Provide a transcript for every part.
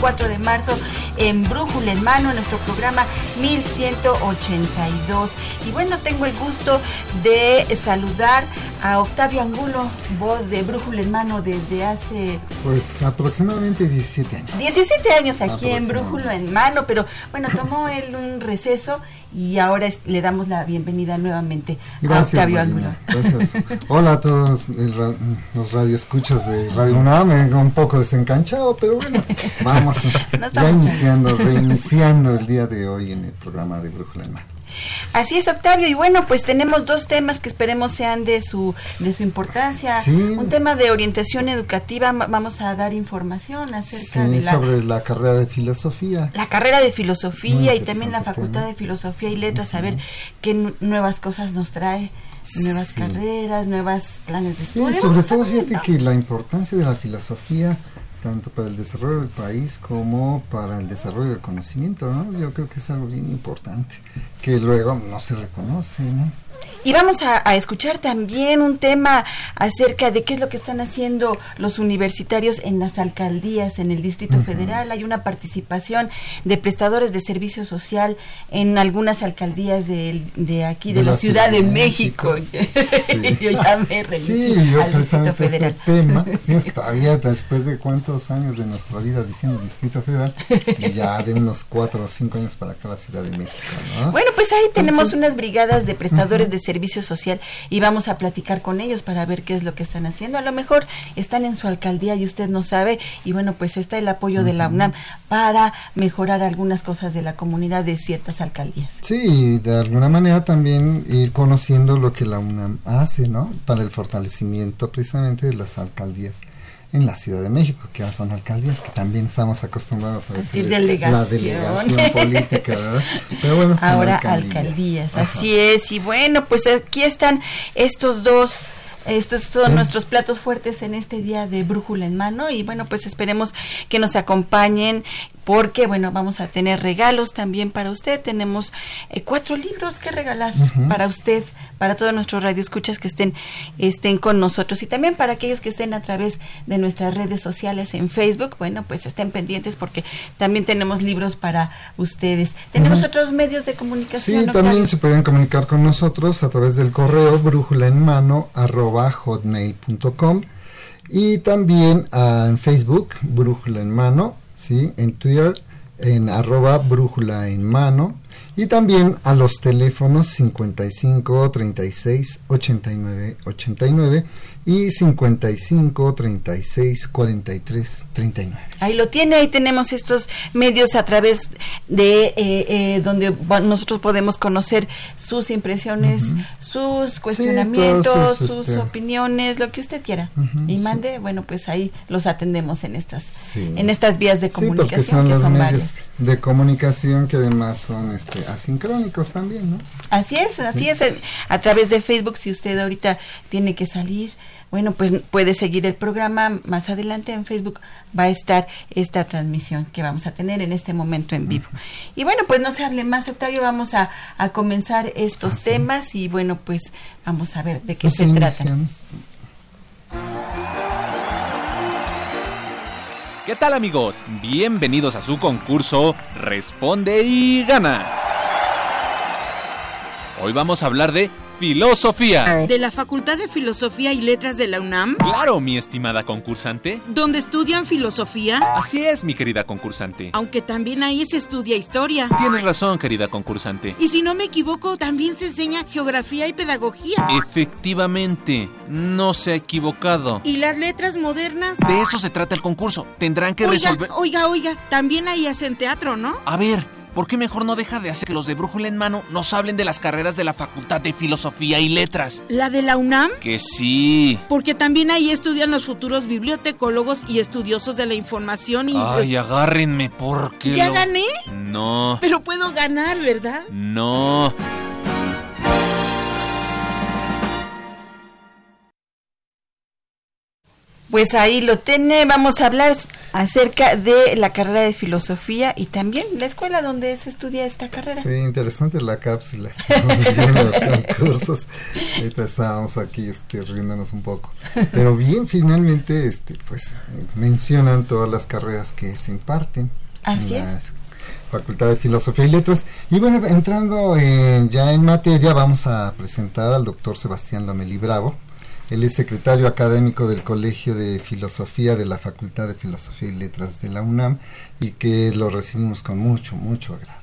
4 de marzo en Brújula en Mano, en nuestro programa 1182. Y bueno, tengo el gusto de saludar a Octavio Angulo, voz de Brújula en Mano desde hace... Pues aproximadamente 17 años. 17 años aquí en Brújula en Mano, pero bueno, tomó él un receso y ahora le damos la bienvenida nuevamente a Octavio Angulo. Gracias. Hola a todos los radioescuchas de Radio UNAM, me un poco desencanchado, pero bueno, vamos ya iniciando, reiniciando el día de hoy en el programa de Brújula en Mano. Así es, Octavio. Y bueno, pues tenemos dos temas que esperemos sean de su, de su importancia. Un tema de orientación educativa. Vamos a dar información acerca de la, sobre la carrera de filosofía. La carrera de filosofía y también la Facultad de Filosofía y Letras, a ver qué nuevas cosas nos trae nuevas carreras, nuevos planes de estudio. Sí, sobre todo fíjate que la importancia de la filosofía tanto para el desarrollo del país como para el desarrollo del conocimiento, ¿no? Yo creo que es algo bien importante, que luego no se reconoce, ¿no? Y vamos a, escuchar también un tema acerca de qué es lo que están haciendo los universitarios en las alcaldías, en el Distrito Federal. Hay una participación de prestadores de servicio social en algunas alcaldías de, de aquí, de, la, Ciudad, de, México. Sí. yo ya me sí, yo al Distrito este Federal. Este tema, sí, es que todavía después de cuántos años de nuestra vida diciendo Distrito Federal, y ya de unos cuatro o cinco años para acá la Ciudad de México. ¿no? Bueno, pues ahí tenemos unas brigadas de prestadores de servicio social y vamos a platicar con ellos para ver qué es lo que están haciendo. A lo mejor están en su alcaldía y usted no sabe y bueno, pues está el apoyo de la UNAM para mejorar algunas cosas de la comunidad de ciertas alcaldías. Sí, de alguna manera también ir conociendo lo que la UNAM hace, ¿no? Para el fortalecimiento precisamente de las alcaldías en la Ciudad de México, que son alcaldías que también estamos acostumbrados a decir, delegación. la delegación política, ¿verdad? Pero bueno, ahora alcaldías, así es. Y bueno, pues aquí están estos dos estos son nuestros platos fuertes en este día de brújula en mano y bueno, pues esperemos que nos acompañen porque bueno, vamos a tener regalos también para usted. Tenemos eh, cuatro libros que regalar para usted, para todos nuestros radioescuchas que estén, estén con nosotros y también para aquellos que estén a través de nuestras redes sociales en Facebook. Bueno, pues estén pendientes porque también tenemos libros para ustedes. Tenemos otros medios de comunicación. Sí, también se pueden comunicar con nosotros a través del correo brújula en mano arroba hotmail.com y también ah, en Facebook, brújula en mano ¿sí? en Twitter en arroba brújula en mano y también a los teléfonos 55 36 89 89 y 55 36 43 39. Ahí lo tiene, ahí tenemos estos medios a través de eh, eh, donde nosotros podemos conocer sus impresiones, sus cuestionamientos, sus, este, opiniones, lo que usted quiera. y mande, bueno, pues ahí los atendemos en estas en estas vías de comunicación son que son medios de comunicación que además son este asincrónicos también, ¿no? Así es, así es, a través de Facebook si usted ahorita tiene que salir bueno, pues puede seguir el programa. Más adelante en Facebook va a estar esta transmisión que vamos a tener en este momento en vivo. Y bueno, pues no se hable más, Octavio, vamos a, comenzar estos ah, temas y bueno, pues vamos a ver de qué se trata. ¿Qué tal amigos? Bienvenidos a su concurso Responde y gana. Hoy vamos a hablar de filosofía. ¿De la Facultad de Filosofía y Letras de la UNAM? Claro, mi estimada concursante. ¿Donde estudian filosofía? Así es, mi querida concursante. Aunque también ahí se estudia historia. Tienes razón, querida concursante. Y si no me equivoco, también se enseña geografía y pedagogía. Efectivamente, no se ha equivocado. ¿Y las letras modernas? De eso se trata el concurso. Tendrán que oiga, resolver. Oiga, oiga, también ahí hacen teatro, ¿no? A ver, ¿por qué mejor no deja de hacer que los de Brújula en Mano nos hablen de las carreras de la Facultad de Filosofía y Letras? ¿La de la UNAM? Que sí. Porque también ahí estudian los futuros bibliotecólogos y estudiosos de la información y... Ay, agárrenme porque... ¿Ya lo- gané? No, Pero puedo ganar, ¿verdad? no. Pues ahí lo tiene, vamos a hablar acerca de la carrera de filosofía y también la escuela donde se estudia esta carrera. Sí, interesante la cápsula, los concursos. Ahorita estábamos aquí este, riéndonos un poco. Pero bien, finalmente, este, pues mencionan todas las carreras que se imparten Así en la es. Facultad de Filosofía y Letras. Y bueno, entrando en- ya en materia, vamos a presentar al doctor Sebastián Lomelí Bravo. Él es secretario académico del Colegio de Filosofía de la Facultad de Filosofía y Letras de la UNAM y que lo recibimos con mucho, mucho agrado.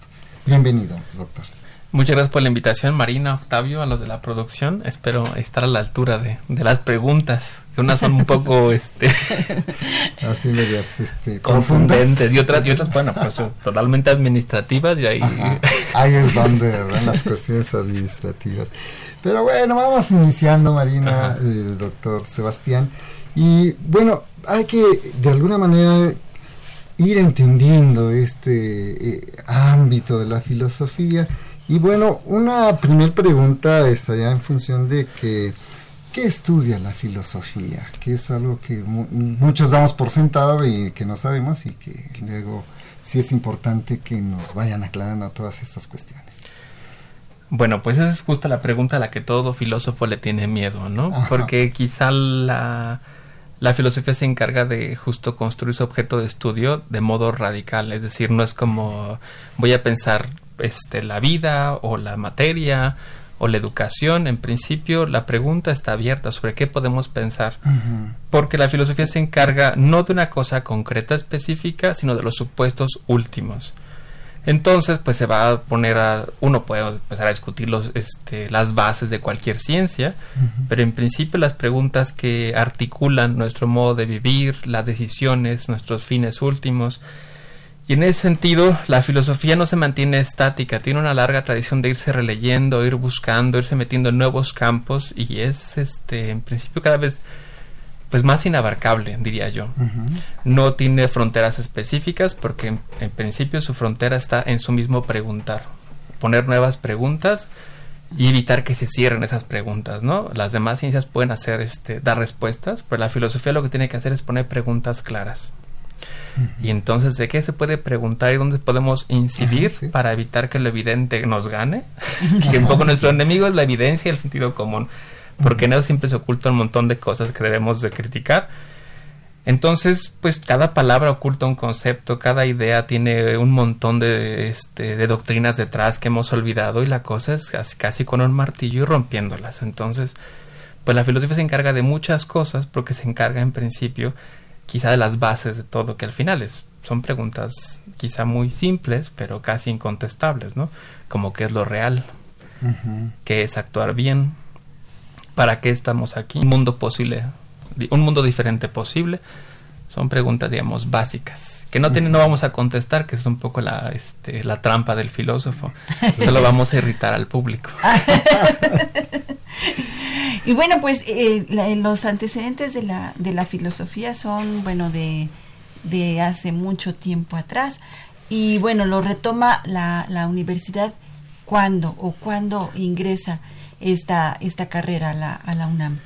Bienvenido, doctor. Muchas gracias por la invitación, Marina, Octavio, a los de la producción. Espero estar a la altura de, de las preguntas, que unas son un poco este, Así medias este, confundentes y otras, y otras, bueno, pues totalmente administrativas y ahí... Ajá, Ahí es donde van las cuestiones administrativas. Pero bueno, vamos iniciando, Marina, eh, doctor Sebastián. Y bueno, hay que de alguna manera ir entendiendo este eh, ámbito de la filosofía. Y bueno, una primer pregunta estaría en función de que, ¿qué estudia la filosofía? Que es algo que mu- muchos damos por sentado y que no sabemos y que luego sí es importante que nos vayan aclarando todas estas cuestiones. Bueno, pues esa es justo la pregunta a la que todo filósofo le tiene miedo, ¿no? Ajá. Porque quizá la, la filosofía se encarga de justo construir su objeto de estudio de modo radical, es decir, no es como voy a pensar este, la vida o la materia o la educación, en principio la pregunta está abierta sobre qué podemos pensar, porque la filosofía se encarga no de una cosa concreta específica, sino de los supuestos últimos. Entonces, pues se va a poner a, uno puede empezar a discutir los, este, las bases de cualquier ciencia, pero en principio las preguntas que articulan nuestro modo de vivir, las decisiones, nuestros fines últimos, y en ese sentido, la filosofía no se mantiene estática, tiene una larga tradición de irse releyendo, ir buscando, irse metiendo en nuevos campos y es, este, en principio cada vez, pues más inabarcable, diría yo. No tiene fronteras específicas porque en, en principio su frontera está en su mismo preguntar, poner nuevas preguntas y evitar que se cierren esas preguntas, ¿no? Las demás ciencias pueden hacer, este, dar respuestas, pero la filosofía lo que tiene que hacer es poner preguntas claras. Y entonces, ¿de qué se puede preguntar y dónde podemos incidir sí. para evitar que lo evidente nos gane? que un poco nuestro enemigo es la evidencia y el sentido común, porque en eso siempre se oculta un montón de cosas que debemos de criticar. Entonces, pues cada palabra oculta un concepto, cada idea tiene un montón de, este, de doctrinas detrás que hemos olvidado y la cosa es casi, casi con un martillo y rompiéndolas. Entonces, pues la filosofía se encarga de muchas cosas porque se encarga en principio quizá de las bases de todo, que al final es, son preguntas quizá muy simples, pero casi incontestables, ¿no? Como qué es lo real, qué es actuar bien, para qué estamos aquí, un mundo posible, un mundo diferente posible. Son preguntas, digamos, básicas, que no, tienen, no vamos a contestar, que es un poco la, este, la trampa del filósofo. Solo vamos a irritar al público. Y bueno, pues eh, la- los antecedentes de la, de la filosofía son, bueno, de, de hace mucho tiempo atrás. Y bueno, lo retoma la, la universidad cuándo o cuándo ingresa esta, esta carrera a la, a la UNAM.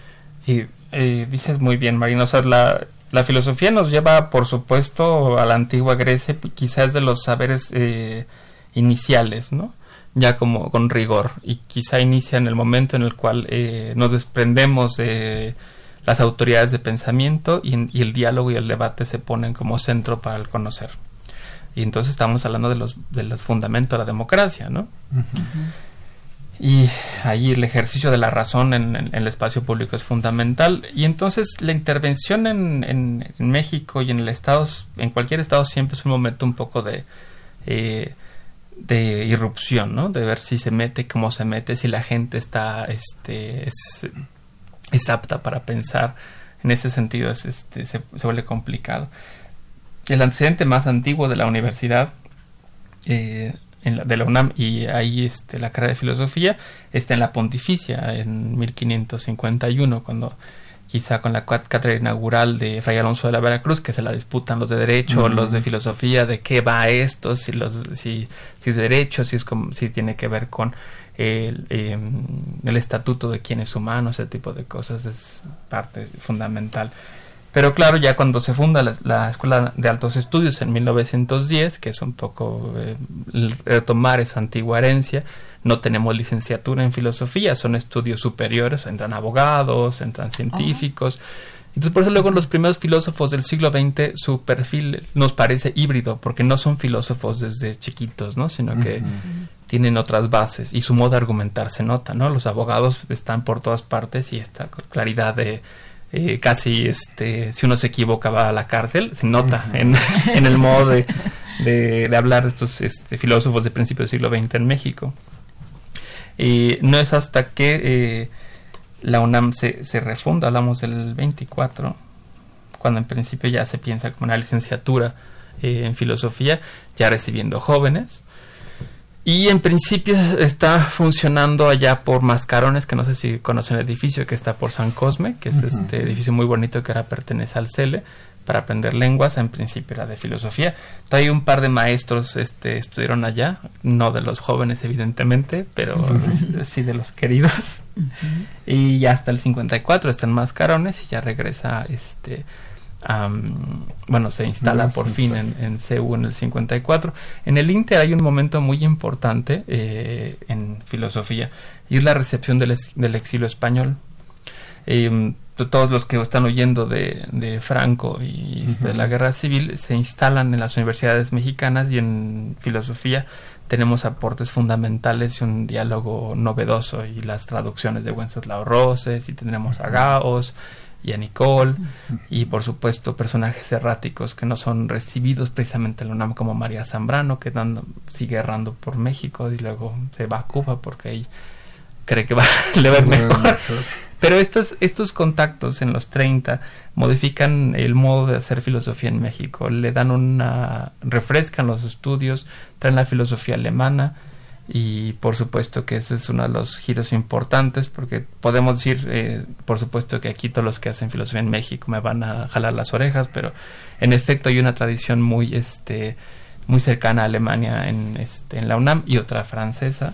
Y eh, dices muy bien, Marina, o sea, la, la filosofía nos lleva, por supuesto, a la antigua Grecia, quizás de los saberes eh, iniciales, ¿no? Ya como con rigor, y quizá inicia en el momento en el cual eh, nos desprendemos de las autoridades de pensamiento y, el diálogo y el debate se ponen como centro para el conocer. Y entonces estamos hablando de los, de los fundamentos de la democracia, ¿no? Y ahí el ejercicio de la razón en, el espacio público es fundamental. Y entonces la intervención en, en, México y en el estado en cualquier estado siempre es un momento un poco de eh, de irrupción no de ver si se mete cómo se mete si la gente está este es, apta para pensar. En ese sentido es, este se, se, vuelve complicado. El antecedente más antiguo de la universidad eh, de la UNAM y ahí este, la carrera de filosofía está en la pontificia en 1551 cuando quizá con la cátedra inaugural de Fray Alonso de la Veracruz que se la disputan los de derecho los de filosofía de qué va esto si los si, si es derecho si es como si tiene que ver con el, em, el estatuto de quién es humano ese tipo de cosas es parte fundamental pero claro, ya cuando se funda la, Escuela de Altos Estudios en 1910, que es un poco eh, retomar esa antigua herencia, no tenemos licenciatura en filosofía, son estudios superiores, entran abogados, entran científicos. Entonces, por eso luego los primeros filósofos del siglo XX, su perfil nos parece híbrido, porque no son filósofos desde chiquitos, ¿no? Sino que tienen otras bases y su modo de argumentar se nota, ¿no? Los abogados están por todas partes y esta claridad de eh, casi este si uno se equivoca va a la cárcel se nota en, el modo de, de, hablar de estos este, filósofos de principios del siglo XX en México. Y no es hasta que eh, la UNAM se, se refunda hablamos del 24 cuando en principio ya se piensa como una licenciatura eh, en filosofía ya recibiendo jóvenes y en principio está funcionando allá por Mascarones, que no sé si conocen el edificio que está por San Cosme, que es este edificio muy bonito que ahora pertenece al CELE para aprender lenguas, en principio era de filosofía. Hay un par de maestros este, estudiaron allá, no de los jóvenes evidentemente, pero sí de los queridos. Y ya hasta el 54 están Mascarones y ya regresa este bueno, se instala por fin en, en CEU en el 54. En el Inter hay un momento muy importante eh, en filosofía y es la recepción del, exilio español. Em, todos los que están huyendo de, Franco y de la guerra civil se instalan en las universidades mexicanas y en filosofía tenemos aportes fundamentales y un diálogo novedoso y las traducciones de Wenceslao Roses y tendremos a Gaos y a Nicole y por supuesto personajes erráticos que no son recibidos precisamente en la UNAM como María Zambrano que sigue errando por México y luego se va a Cuba porque ahí cree que va a le mejor. pero estos, estos contactos en los 30 modifican el modo de hacer filosofía en México. Le dan una refrescan los estudios traen la filosofía alemana y por supuesto que ese es uno de los giros importantes porque podemos decir eh, por supuesto que aquí todos los que hacen filosofía en México me van a jalar las orejas pero en efecto hay una tradición muy este muy cercana a Alemania en este en la UNAM y otra francesa.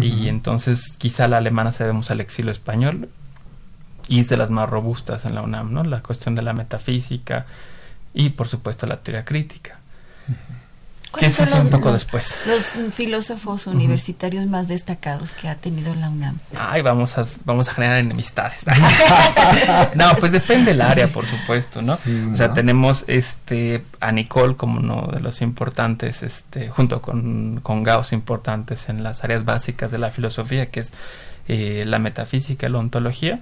Y entonces quizá la alemana se debemos al exilio español y es de las más robustas en la UNAM no la cuestión de la metafísica y por supuesto la teoría crítica que son un poco después. Los filósofos universitarios más destacados que ha tenido la UNAM. Ay, vamos a, vamos a generar enemistades. no, pues depende del área, por supuesto, ¿no? O sea, tenemos este a Nicole como uno de los importantes, este, junto con, con Gauss importantes en las áreas básicas de la filosofía, que es eh, la metafísica y la ontología,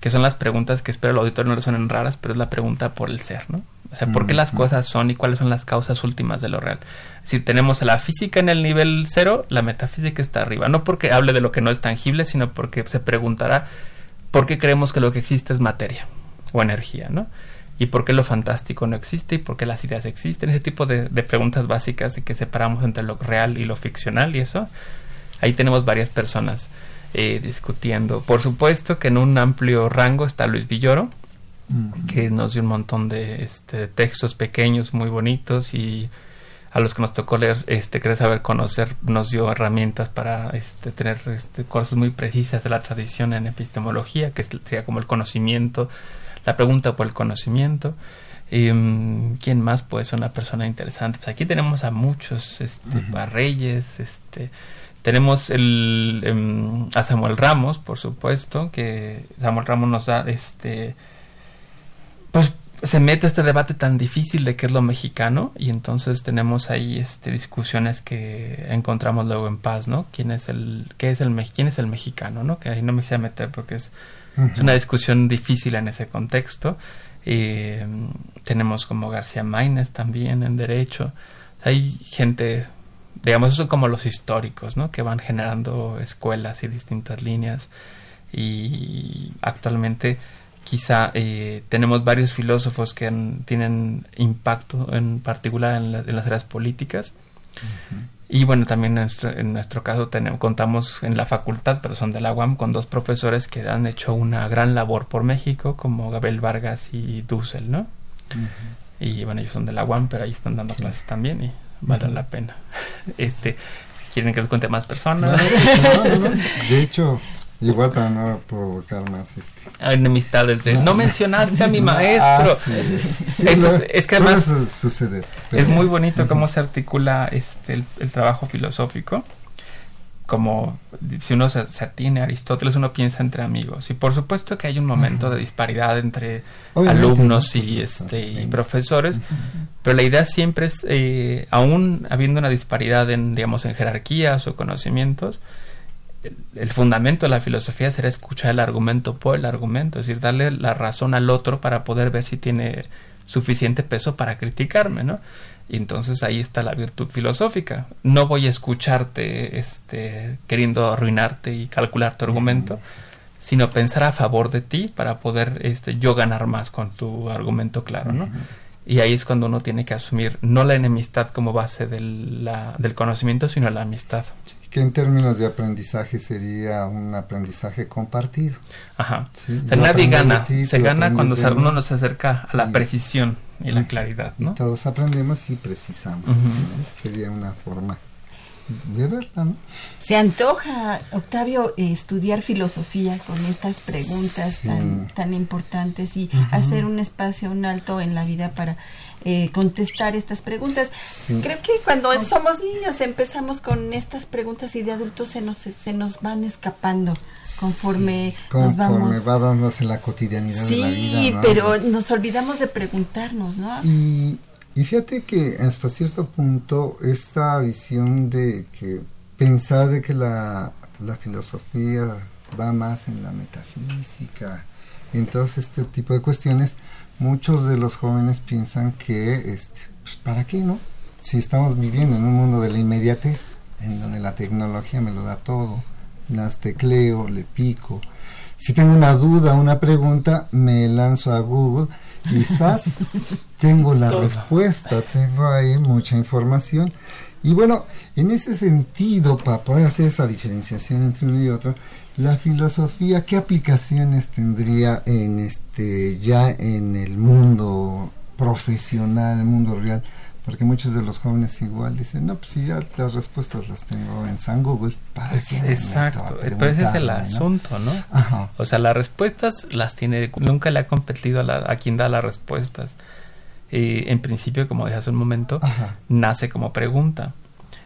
que son las preguntas que espero el auditorio no le suenen raras, pero es la pregunta por el ser, ¿no? O sea, ¿por qué las cosas son y cuáles son las causas últimas de lo real? Si tenemos a la física en el nivel cero, la metafísica está arriba. No porque hable de lo que no es tangible, sino porque se preguntará por qué creemos que lo que existe es materia o energía, ¿no? Y por qué lo fantástico no existe y por qué las ideas existen. Ese tipo de, preguntas básicas de que separamos entre lo real y lo ficcional y eso. Ahí tenemos varias personas eh, discutiendo. Por supuesto que en un amplio rango está Luis Villoro, que nos dio un montón de este, textos pequeños muy bonitos y a los que nos tocó leer, este, querer saber conocer, nos dio herramientas para este, tener este, cosas muy precisas de la tradición en epistemología, que sería como el conocimiento, la pregunta por el conocimiento. Mm, ¿Quién más puede ser una persona interesante? Pues aquí tenemos a muchos, este, a Reyes, este, tenemos el, em, a Samuel Ramos, por supuesto, que Samuel Ramos nos da este pues se mete este debate tan difícil de qué es lo mexicano y entonces tenemos ahí este discusiones que encontramos luego en paz, ¿no? ¿Quién es el qué es el quién es el mexicano, ¿no? Que ahí no me quisiera meter porque es, es una discusión difícil en ese contexto. Eh, tenemos como García Maínez también en derecho. Hay gente, digamos, eso como los históricos, ¿no? Que van generando escuelas y distintas líneas y actualmente quizá eh, tenemos varios filósofos que tienen impacto en particular en, las áreas políticas. Y bueno, también en nuestro, caso tenemos, contamos en la facultad, pero son de la UAM, con dos profesores que han hecho una gran labor por México, como Gabriel Vargas y Dussel, ¿no? Y bueno, ellos son de la UAM, pero ahí están dando clases también y vale la pena. este ¿Quieren que les cuente más personas? De hecho, Igual para no provocar más este. enemistades de no mencionaste a mi maestro. es, que además suceder, es muy bonito cómo se articula este el, trabajo filosófico. Como si uno se, atiene a Aristóteles, uno piensa entre amigos. Y por supuesto que hay un momento de disparidad entre alumnos y este y profesores, pero la idea siempre es, eh, aún habiendo una disparidad en, digamos, en jerarquías o conocimientos, el fundamento de la filosofía será escuchar el argumento por el argumento, es decir, darle la razón al otro para poder ver si tiene suficiente peso para criticarme, ¿no? Y entonces ahí está la virtud filosófica. No voy a escucharte este, queriendo arruinarte y calcular tu argumento, sino pensar a favor de ti para poder este, yo ganar más con tu argumento claro, ¿no? Y ahí es cuando uno tiene que asumir no la enemistad como base del, la, del conocimiento, sino la amistad que en términos de aprendizaje sería un aprendizaje compartido. Ajá. nadie gana, se gana cuando uno nos acerca a la precisión y la claridad, ¿no? Y todos aprendemos y precisamos. Sería una forma de verla, ¿no? Se antoja, Octavio, estudiar filosofía con estas preguntas tan, tan importantes y hacer un espacio, un alto en la vida para eh, contestar estas preguntas. Creo que cuando somos niños empezamos con estas preguntas y de adultos se nos, se nos van escapando conforme, nos vamos. va dándose la cotidianidad de la vida. Sí, pero nos olvidamos de preguntarnos, ¿no? Y, y fíjate que hasta cierto punto esta visión de que pensar de que la, la filosofía va más en la metafísica, en todo este tipo de cuestiones, muchos de los jóvenes piensan que, este, pues, ¿para qué no? Si estamos viviendo en un mundo de la inmediatez, en donde la tecnología me lo da todo, las tecleo, le pico. Si tengo una duda, una pregunta, me lanzo a Google, quizás tengo la respuesta, tengo ahí mucha información. Y bueno, en ese sentido, para poder hacer esa diferenciación entre uno y otro, la filosofía, ¿qué aplicaciones tendría en este ya en el mundo profesional, el mundo real? Porque muchos de los jóvenes igual dicen, no, pues si ya las respuestas las tengo en San Google, ¿para pues Exacto, pero ese es el asunto, ¿no? O sea, las respuestas las tiene, nunca le ha competido a, quien da las respuestas. Eh, en principio, como dije hace un momento, nace como pregunta.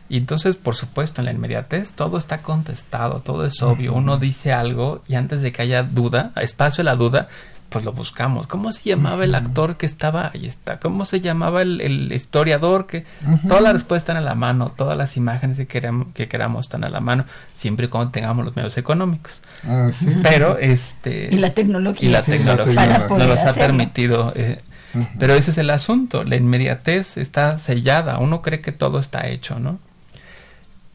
Y entonces, por supuesto, en la inmediatez todo está contestado, todo es obvio. Uno dice algo y antes de que haya duda, espacio a la duda, pues lo buscamos. ¿Cómo se llamaba el actor que estaba? Ahí está. ¿Cómo se llamaba el, historiador? que Toda la respuesta están a la mano, todas las imágenes que queramos, que queramos están a la mano, siempre y cuando tengamos los medios económicos. Ah, Pero, este... Y la tecnología. Y la tecnología nos los ha permitido... Eh, pero ese es el asunto, la inmediatez está sellada, uno cree que todo está hecho, ¿no?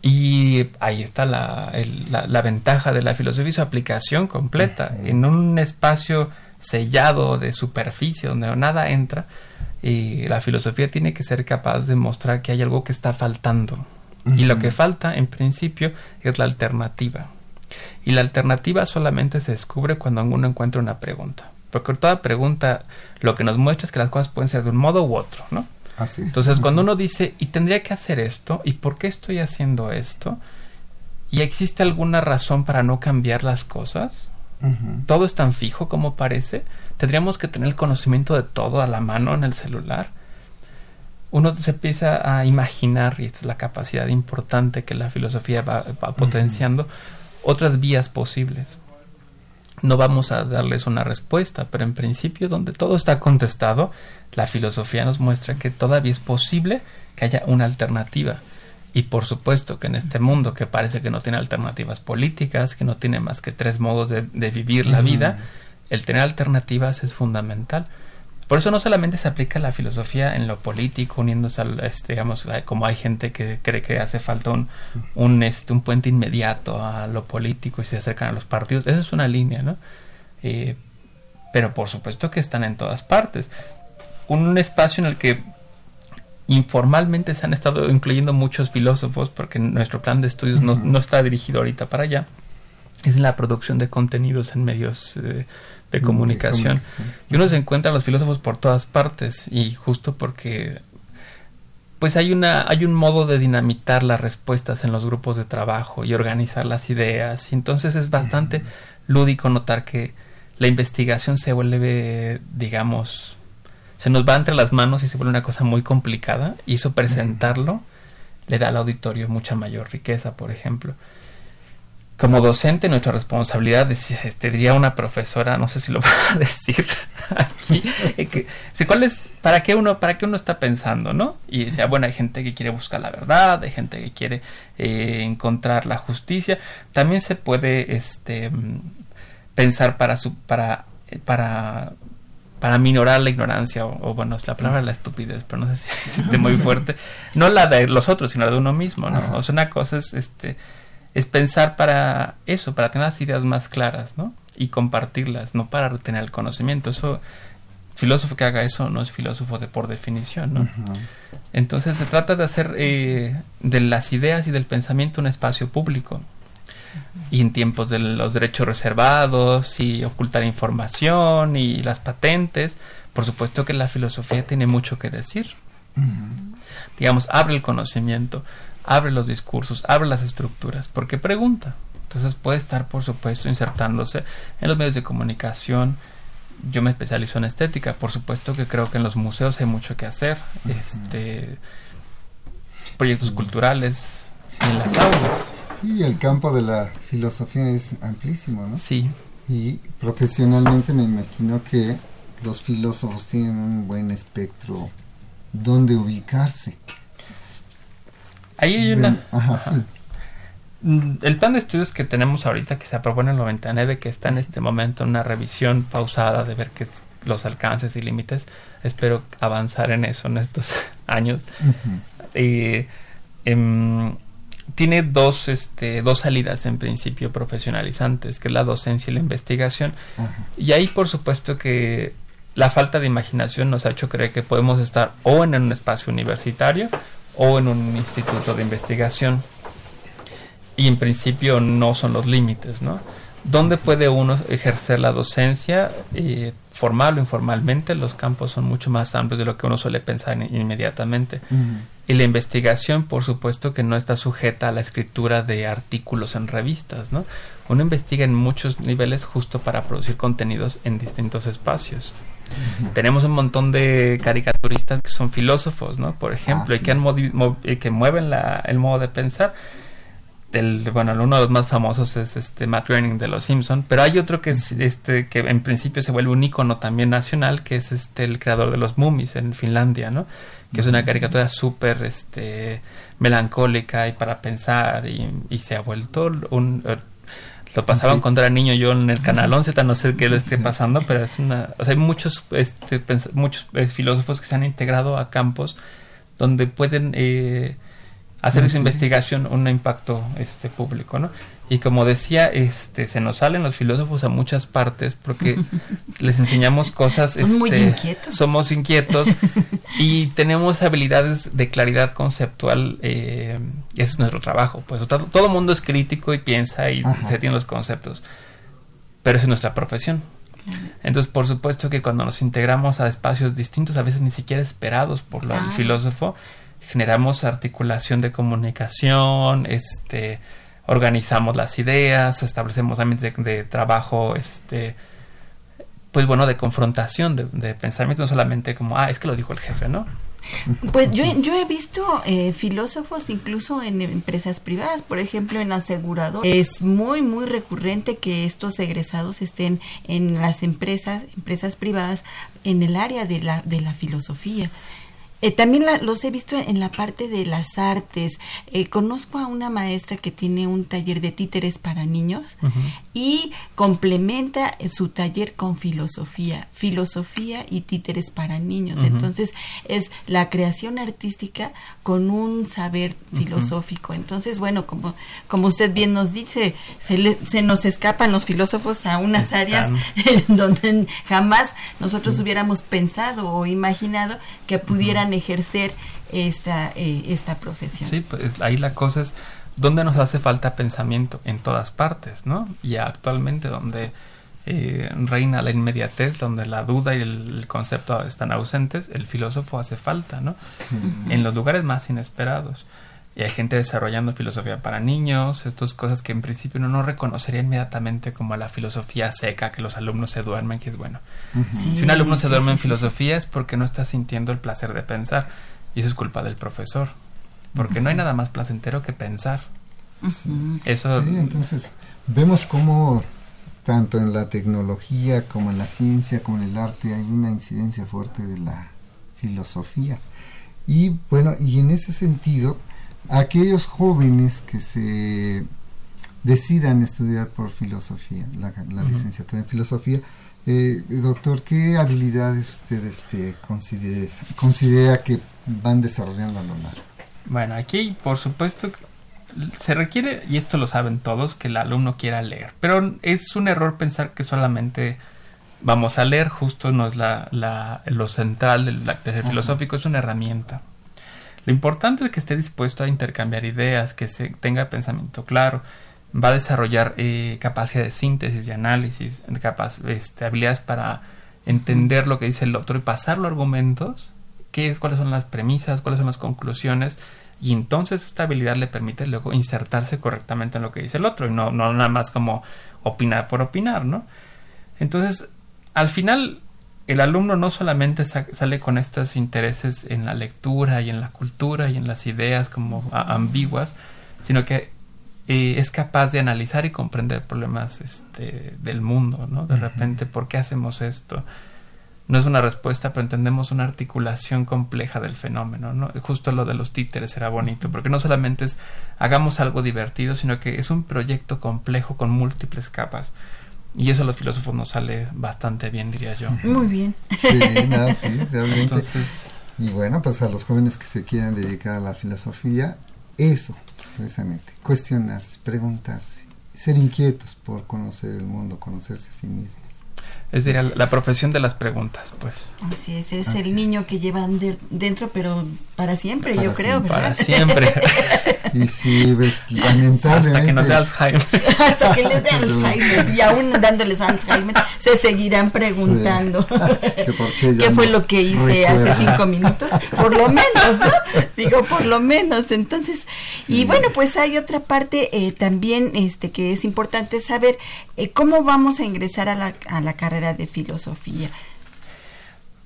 Y ahí está la, la, ventaja de la filosofía y su aplicación completa. En un espacio sellado de superficie donde nada entra, y la filosofía tiene que ser capaz de mostrar que hay algo que está faltando. Y lo que falta, en principio, es la alternativa. Y la alternativa solamente se descubre cuando uno encuentra una pregunta. Porque toda pregunta lo que nos muestra es que las cosas pueden ser de un modo u otro, ¿no? Entonces, cuando uno dice, y tendría que hacer esto, ¿y por qué estoy haciendo esto? ¿Y existe alguna razón para no cambiar las cosas? ¿Todo es tan fijo como parece? ¿Tendríamos que tener el conocimiento de todo a la mano en el celular? Uno se empieza a imaginar, y esta es la capacidad importante que la filosofía va, potenciando, otras vías posibles. No vamos a darles una respuesta, pero en principio donde todo está contestado, la filosofía nos muestra que todavía es posible que haya una alternativa. Y por supuesto que en este mundo que parece que no tiene alternativas políticas, que no tiene más que tres modos de, vivir la vida, el tener alternativas es fundamental. Por eso no solamente se aplica la filosofía en lo político, uniéndose al, este, digamos, como hay gente que cree que hace falta un, un, este, un puente inmediato a lo político y se acercan a los partidos. Esa es una línea, ¿no? Eh, pero por supuesto que están en todas partes. Un espacio en el que informalmente se han estado incluyendo muchos filósofos, porque nuestro plan de estudios no, no está dirigido ahorita para allá, es la producción de contenidos en medios eh, de comunicación. Y uno se encuentra a los filósofos por todas partes y justo porque pues hay una hay un modo de dinamitar las respuestas en los grupos de trabajo y organizar las ideas. Y entonces es bastante lúdico notar que la investigación se vuelve digamos se nos va entre las manos y se vuelve una cosa muy complicada y eso presentarlo le da al auditorio mucha mayor riqueza por ejemplo como docente nuestra responsabilidad este, diría una profesora no sé si lo va a decir aquí eh, que, cuál es para qué uno para qué uno está pensando no y decía bueno hay gente que quiere buscar la verdad hay gente que quiere eh, encontrar la justicia. También se puede este pensar para su para para para minorar la ignorancia o, bueno es la palabra la estupidez pero no sé si es muy fuerte. No la de los otros sino la de uno mismo no o sea una cosa es este es pensar para eso, para tener las ideas más claras, ¿no? Y compartirlas, no para retener el conocimiento. Eso, filósofo que haga eso no es filósofo de por definición, ¿no? Entonces se trata de hacer eh, de las ideas y del pensamiento un espacio público. Y en tiempos de los derechos reservados y ocultar información y las patentes, por supuesto que la filosofía tiene mucho que decir. Digamos, abre el conocimiento abre los discursos, abre las estructuras, porque pregunta. Entonces puede estar, por supuesto, insertándose en los medios de comunicación. Yo me especializo en estética, por supuesto que creo que en los museos hay mucho que hacer, este proyectos culturales en las aulas. Sí, el campo de la filosofía es amplísimo, ¿no? Sí. Y profesionalmente me imagino que los filósofos tienen un buen espectro donde ubicarse. Ahí hay una... Mm, el plan de estudios que tenemos ahorita, que se aprobó en el 99, que está en este momento en una revisión pausada de ver que los alcances y límites, espero avanzar en eso en estos años. Em, tiene dos, este, dos salidas en principio profesionalizantes, que es la docencia y la investigación. Y ahí por supuesto que la falta de imaginación nos ha hecho creer que podemos estar o en un espacio universitario o en un instituto de investigación. Y en principio no son los límites, ¿no? ¿Dónde puede uno ejercer la docencia? Eh, formal o informalmente, los campos son mucho más amplios de lo que uno suele pensar inmediatamente. Y la investigación, por supuesto, que no está sujeta a la escritura de artículos en revistas, ¿no? Uno investiga en muchos niveles justo para producir contenidos en distintos espacios. Tenemos un montón de caricaturistas que son filósofos, ¿no? Por ejemplo, y, que han que mueven la, el modo de pensar. El, bueno, uno de los más famosos es este Matt Groening de Los Simpson, pero hay otro que es este que en principio se vuelve un icono también nacional, que es este el creador de los Mummies en Finlandia, ¿no? Que es una caricatura súper este melancólica y para pensar y, y se ha vuelto un lo pasaban cuando era niño yo en el canal 11, no sé qué lo esté pasando, pero es una, o sea, hay muchos, este, muchos eh, filósofos que se han integrado a campos donde pueden eh, hacer esa investigación un impacto este público, ¿no? Y como decía, este se nos salen los filósofos a muchas partes porque les enseñamos cosas Son muy este, inquietos. somos inquietos. Y tenemos habilidades de claridad conceptual, eh, ese es nuestro trabajo, pues todo el mundo es crítico y piensa y se tiene los conceptos, pero es nuestra profesión. Entonces, por supuesto que cuando nos integramos a espacios distintos, a veces ni siquiera esperados por el filósofo, generamos articulación de comunicación, este, organizamos las ideas, establecemos ambientes de, trabajo, este, pues bueno, de confrontación, de, pensamiento, no solamente como, ah, es que lo dijo el jefe, ¿no? Pues yo, yo he visto eh, filósofos incluso en empresas privadas, por ejemplo en asegurador. Es muy, muy recurrente que estos egresados estén en las empresas, empresas privadas, en el área de la, de la filosofía. Eh, también los he visto en la parte de las artes. Eh, conozco a una maestra que tiene un taller de títeres para niños y complementa su taller con filosofía, filosofía y títeres para niños. Entonces es la creación artística con un saber filosófico. Entonces, bueno, como, como usted bien nos dice, se, se nos escapan los filósofos a unas áreas en donde jamás nosotros hubiéramos pensado o imaginado que pudieran ejercer esta, eh, esta profesión. Sí, pues ahí la cosa es dónde nos hace falta pensamiento en todas partes, ¿no? Y actualmente donde eh, reina la inmediatez, donde la duda y el, concepto están ausentes, el filósofo hace falta, ¿no? En los lugares más inesperados. Y hay gente desarrollando filosofía para niños, estas cosas que en principio uno no reconocería inmediatamente como la filosofía seca, que los alumnos se duermen, que es bueno. si un alumno se duerme en filosofía es porque no está sintiendo el placer de pensar, y eso es culpa del profesor, porque no hay nada más placentero que pensar. Eso... Sí, entonces vemos cómo tanto en la tecnología como en la ciencia como en el arte hay una incidencia fuerte de la filosofía. Y bueno, y en ese sentido, aquellos jóvenes que se decidan estudiar por filosofía, la, licenciatura en filosofía, eh, doctor, ¿qué habilidades usted este, considera, considera que van desarrollando a lo largo? Bueno, aquí por supuesto se requiere, y esto lo saben todos, que el alumno quiera leer, pero es un error pensar que solamente vamos a leer, justo no es la, la lo central del, del filosófico, es una herramienta. Lo importante es que esté dispuesto a intercambiar ideas, que se tenga pensamiento claro, va a desarrollar eh, capacidad de síntesis y análisis, este, habilidades para entender lo que dice el otro y pasarlo a argumentos, qué es, cuáles son las premisas, cuáles son las conclusiones, y entonces esta habilidad le permite luego insertarse correctamente en lo que dice el otro y no, no nada más como opinar por opinar, ¿no? Entonces, al final, el alumno no solamente sale con estos intereses en la lectura y en la cultura y en las ideas como ambiguas, sino que eh, es capaz de analizar y comprender problemas este, del mundo, ¿no? De repente, ¿por qué hacemos esto? No es una respuesta, pero entendemos una articulación compleja del fenómeno, ¿no? Justo lo de los títeres era bonito, porque no solamente es hagamos algo divertido, sino que es un proyecto complejo con múltiples capas. Y eso a los filósofos nos sale bastante bien, diría yo. Muy bien. Sí, nada, sí, realmente. Entonces, y bueno, pues a los jóvenes que se quieran dedicar a la filosofía, eso, precisamente, cuestionarse, preguntarse, ser inquietos por conocer el mundo, conocerse a sí mismos. Es decir, la profesión de las preguntas, pues. Así es, es el niño que llevan dentro, pero para siempre, yo creo, ¿verdad? Para siempre. y sí, ves, lamentablemente. Hasta que no sea Alzheimer. Hasta que les dé Alzheimer. Y aún dándoles Alzheimer, se seguirán preguntando. ¿Qué fue lo que hice hace cinco minutos? Por lo menos, ¿no? Digo, por lo menos. Entonces, y bueno, pues hay otra parte eh, también este que es importante saber eh, cómo vamos a ingresar a la, a la carrera de filosofía?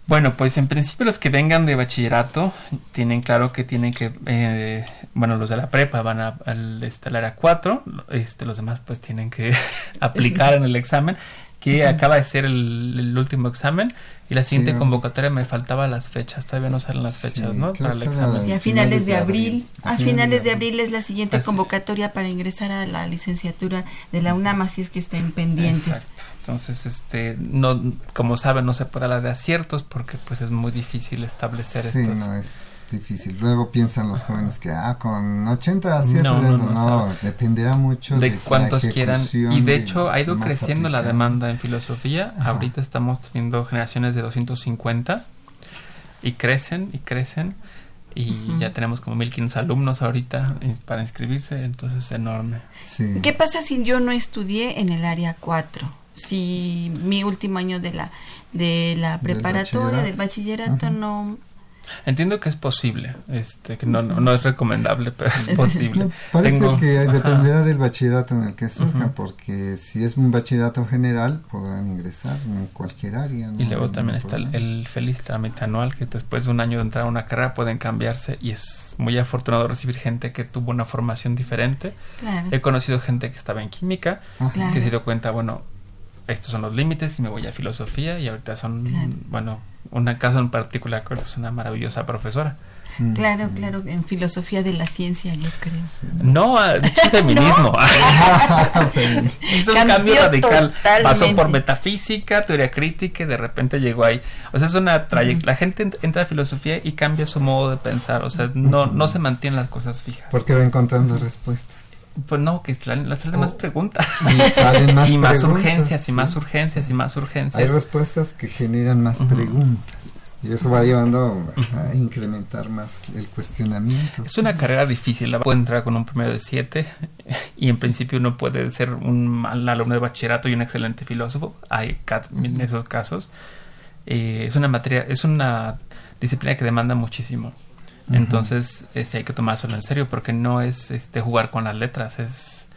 Bueno, pues en principio los que vengan de bachillerato tienen claro que tienen que, eh, bueno, los de la prepa van a, al, este, área 4, este, los demás pues tienen que aplicar en el examen, que acaba de ser el, último examen y la siguiente convocatoria me faltaba las fechas, todavía no salen las fechas, ¿no? Para el examen. Y a finales de abril, a finales de abril es la siguiente convocatoria para ingresar a la licenciatura de la UNAM, así es que estén pendientes. Exacto. Entonces, este, no, como saben, no se puede hablar de aciertos porque pues es muy difícil establecer sí, no es difícil. Luego piensan los jóvenes que, ah, con 80 aciertos, no, no, dependerá mucho de, cuántos quieran. Y de hecho ha ido creciendo la demanda en filosofía. Ahorita estamos teniendo generaciones de 250 y crecen y crecen. Y ya tenemos como 1500 alumnos ahorita para inscribirse, entonces es enorme. Sí. ¿Qué pasa si yo no estudié en el área 4? si mi último año de la de la preparatoria del bachillerato, no Entiendo que es posible, este, que no, no, es recomendable, pero es posible. parece que dependerá del bachillerato en el que surja, porque si es un bachillerato general, podrán ingresar en cualquier área. Y luego también está el, feliz trámite anual, que después de un año de entrar a una carrera pueden cambiarse y es muy afortunado recibir gente que tuvo una formación diferente. He conocido gente que estaba en química, que se dio cuenta, bueno, estos son los límites y me voy a filosofía y ahorita son, bueno, un caso en particular, que es una maravillosa profesora. Mm. Claro, claro, en filosofía de la ciencia, yo creo. No, dicho feminismo. es un cambio radical. Pasó por metafísica, teoría crítica y de repente llegó ahí. O sea, es una trayectoria. La gente entra a filosofía y cambia su modo de pensar. O sea, no, no se mantienen las cosas fijas. Porque va encontrando respuestas. Pues no, que salen, salen más oh. preguntas. Y salen más, y más urgencias, y más urgencias, y más urgencias. Hay respuestas que generan más preguntas. Y eso va llevando a incrementar más el cuestionamiento. Es una carrera difícil. La puede entrar con un promedio de 7 y en principio uno puede ser un mal alumno de bachillerato y un excelente filósofo. Hay en esos casos. Eh, es una materia, es una disciplina que demanda muchísimo. Entonces, eh, sí hay que tomárselo en serio porque no es este jugar con las letras, es,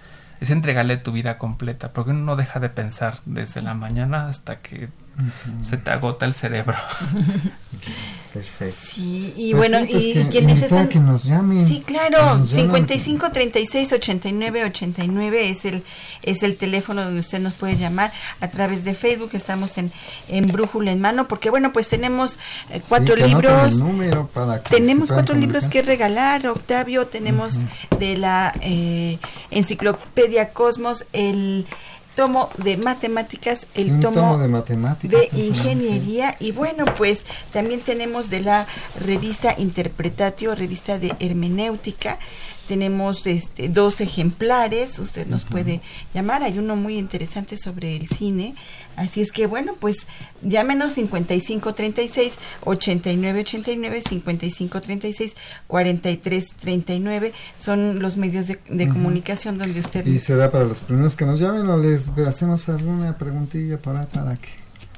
es entregarle tu vida completa, porque uno no deja de pensar desde la mañana hasta que se te agota el cerebro. Perfecto. Sí, y pues bueno, pues y, quienes están... que nos llamen. Sí, claro, 55 36 89 89 es el es el teléfono donde usted nos puede llamar a través de Facebook, estamos en en Brújula en mano porque bueno, pues tenemos eh, cuatro libros. tenemos cuatro libros que regalar, Octavio, tenemos de la eh, Enciclopedia Cosmos el tomo de matemáticas, el tomo, de, matemáticas, de ingeniería. Y bueno, pues también tenemos de la revista Interpretatio, revista de hermenéutica. Tenemos este, dos ejemplares, usted nos puede llamar, hay uno muy interesante sobre el cine, Así es que bueno, pues llámenos 5536 8989 5536 4339 son los medios de, comunicación donde usted Y será para los primeros que nos llamen o les hacemos alguna preguntilla para para que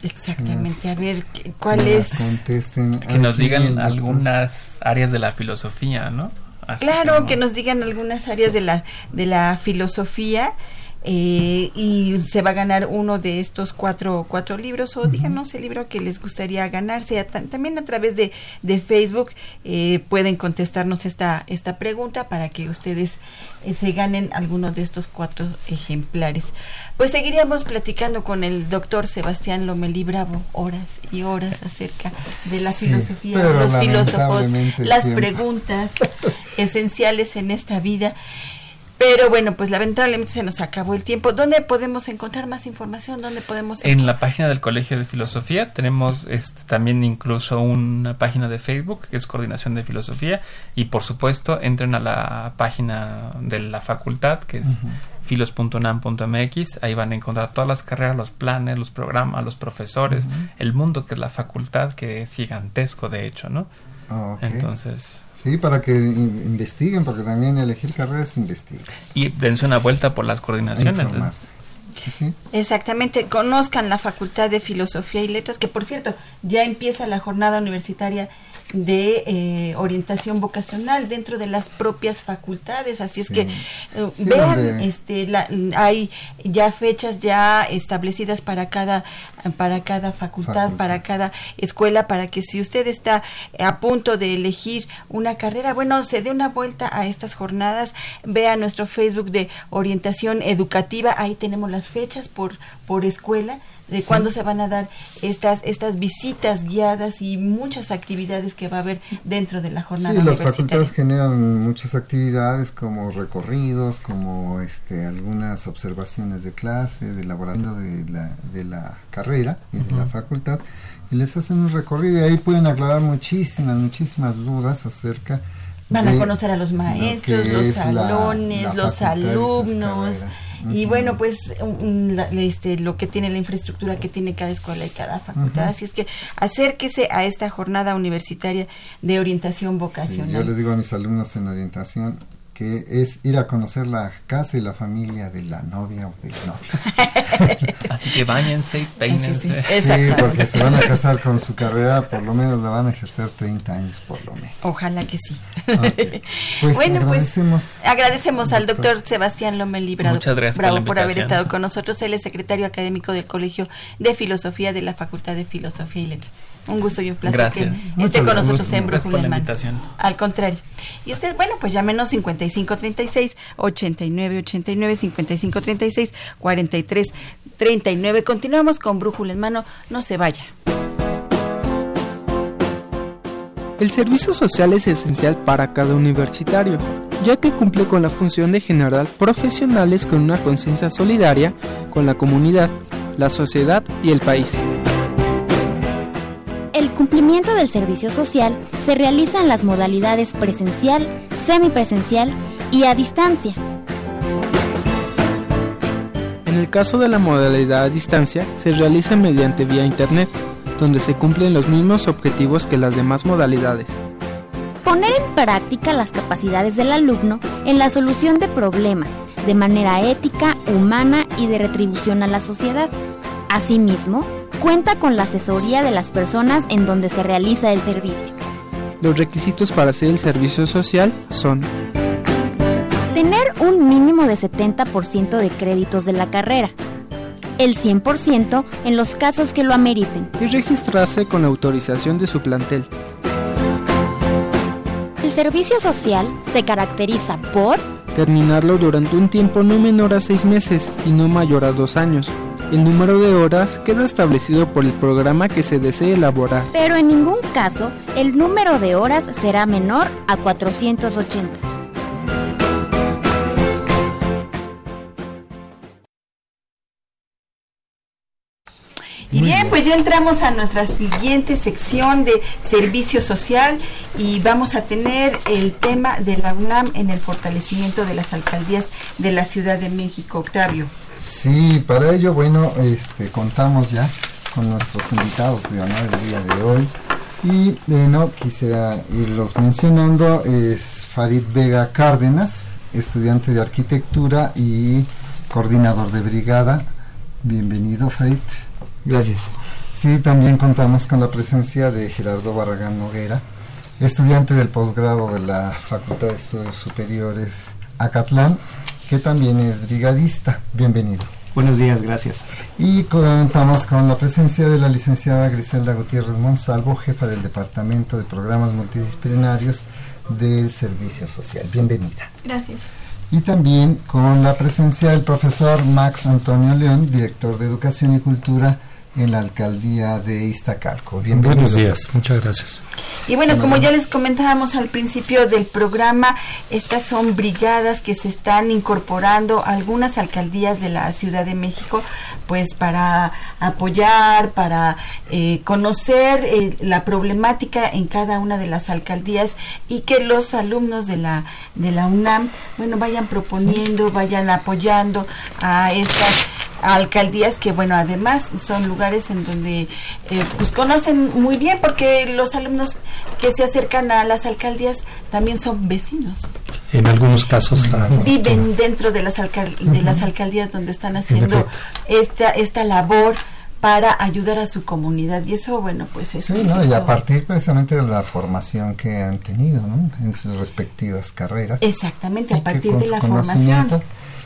Exactamente, a ver cuál es contesten que nos digan algunas áreas de la filosofía, ¿no? claro, que nos digan algunas áreas de la de la filosofía eh, y se va a ganar uno de estos cuatro, cuatro libros o díganos el libro que les gustaría ganarse. También a través de, de Facebook eh, pueden contestarnos esta, esta pregunta para que ustedes eh, se ganen alguno de estos cuatro ejemplares. Pues seguiríamos platicando con el doctor Sebastián Lomelí Bravo horas y horas acerca de la filosofía, los filósofos, las preguntas esenciales en esta vida. Pero bueno, pues lamentablemente se nos acabó el tiempo. ¿Dónde podemos encontrar más información? ¿Dónde podemos En la página del Colegio de Filosofía tenemos este, también incluso una página de Facebook que es Coordinación de Filosofía y por supuesto entren a la página de la facultad que es filos.unam.mx, ahí van a encontrar todas las carreras, los planes, los programas, los profesores, el mundo que es la facultad que es gigantesco de hecho, ¿no? Ah, Entonces, Sí, para que investiguen, porque también elegir carreras investigar. Y dense una vuelta por las coordinaciones. Exactamente, conozcan la Facultad de Filosofía y Letras, que por cierto, ya empieza la jornada universitaria de eh, orientación vocacional dentro de las propias facultades. Así es que eh, vean este la, hay ya fechas ya establecidas para cada para cada facultad, para cada escuela para que si usted está a punto de elegir una carrera bueno se dé una vuelta a estas jornadas vea nuestro Facebook de orientación educativa ahí tenemos las fechas por por escuela de cuándo se van a dar estas estas visitas guiadas y muchas actividades que va a haber dentro de la jornada sí, las facultades generan muchas actividades como recorridos, como este algunas observaciones de clase, de laboratorio de la, de la carrera y de la facultad y les hacen un recorrido y ahí pueden aclarar muchísimas, muchísimas dudas acerca Van a conocer a los maestros, los salones, los alumnos y bueno, pues este, lo que tiene la infraestructura que tiene cada escuela y cada facultad. Así es que acérquese a esta jornada universitaria de orientación vocacional. yo les digo a mis alumnos en orientación que es ir a conocer la casa y la familia de la novia o del novio. Así que bañense y peínense. Sí, porque se van a casar con su carrera, por lo menos la van a ejercer 30 años por lo menos. Ojalá que sí. Pues bueno, agradecemos, pues agradecemos al doctor Sebastián Lomeli Bravo, Bravo por, haber estado con nosotros. Él es secretario académico del Colegio de Filosofía de la Facultad de Filosofía y Letras. Un gusto y un placer Gracias. que esté con nosotros en Brooklyn. Al contrario. Y usted, bueno, pues llámenos 5536 89 89 5536 43 39. Continuamos con Brújula en mano. No se vaya. El servicio social es esencial para cada universitario, ya que cumple con la función de generar profesionales con una conciencia solidaria con la comunidad, la sociedad y el país. El cumplimiento del servicio social se realiza en las modalidades presencial, semipresencial y a distancia. En el caso de la modalidad a distancia, se realiza mediante vía Internet, donde se cumplen los mismos objetivos que las demás modalidades. Poner en práctica las capacidades del alumno en la solución de problemas de manera ética, humana y de retribución a la sociedad. Asimismo, cuenta con la asesoría de las personas en donde se realiza el servicio. Los requisitos para hacer el servicio social son tener un mínimo de 70% de créditos de la carrera, el 100% en los casos que lo ameriten. Y registrarse con autorización de su plantel. El servicio social se caracteriza por terminarlo durante un tiempo no menor a seis meses y no mayor a dos años. El número de horas queda establecido por el programa que se desee elaborar. Pero en ningún caso el número de horas será menor a 480. Y bien, pues ya entramos a nuestra siguiente sección de servicio social y vamos a tener el tema de la UNAM en el fortalecimiento de las alcaldías de la Ciudad de México. Octavio. Sí, para ello, bueno, este, contamos ya con nuestros invitados de honor el día de hoy. Y bueno, quisiera irlos mencionando, es Farid Vega Cárdenas, estudiante de arquitectura y coordinador de brigada. Bienvenido, Farid. Gracias. Sí, también contamos con la presencia de Gerardo Barragán Noguera, estudiante del posgrado de la Facultad de Estudios Superiores Acatlán, que también es brigadista. Bienvenido. Buenos días, gracias. Y contamos con la presencia de la licenciada Griselda Gutiérrez Monsalvo, jefa del Departamento de Programas Multidisciplinarios del Servicio Social. Bienvenida. Gracias. Y también con la presencia del profesor Max Antonio León, director de Educación y Cultura en la alcaldía de Iztacalco. Bienvenido. Buenos días, muchas gracias. Y bueno, como ya les comentábamos al principio del programa, estas son brigadas que se están incorporando a algunas alcaldías de la Ciudad de México, pues para apoyar, para eh, conocer eh, la problemática en cada una de las alcaldías y que los alumnos de la de la UNAM, bueno, vayan proponiendo, vayan apoyando a estas alcaldías que bueno además son lugares en donde eh, pues conocen muy bien porque los alumnos que se acercan a las alcaldías también son vecinos. En algunos casos viven dentro de las de las alcaldías donde están haciendo esta esta labor para ayudar a su comunidad. Y eso bueno pues eso sí no y a partir precisamente de la formación que han tenido ¿no? en sus respectivas carreras. Exactamente a partir de la formación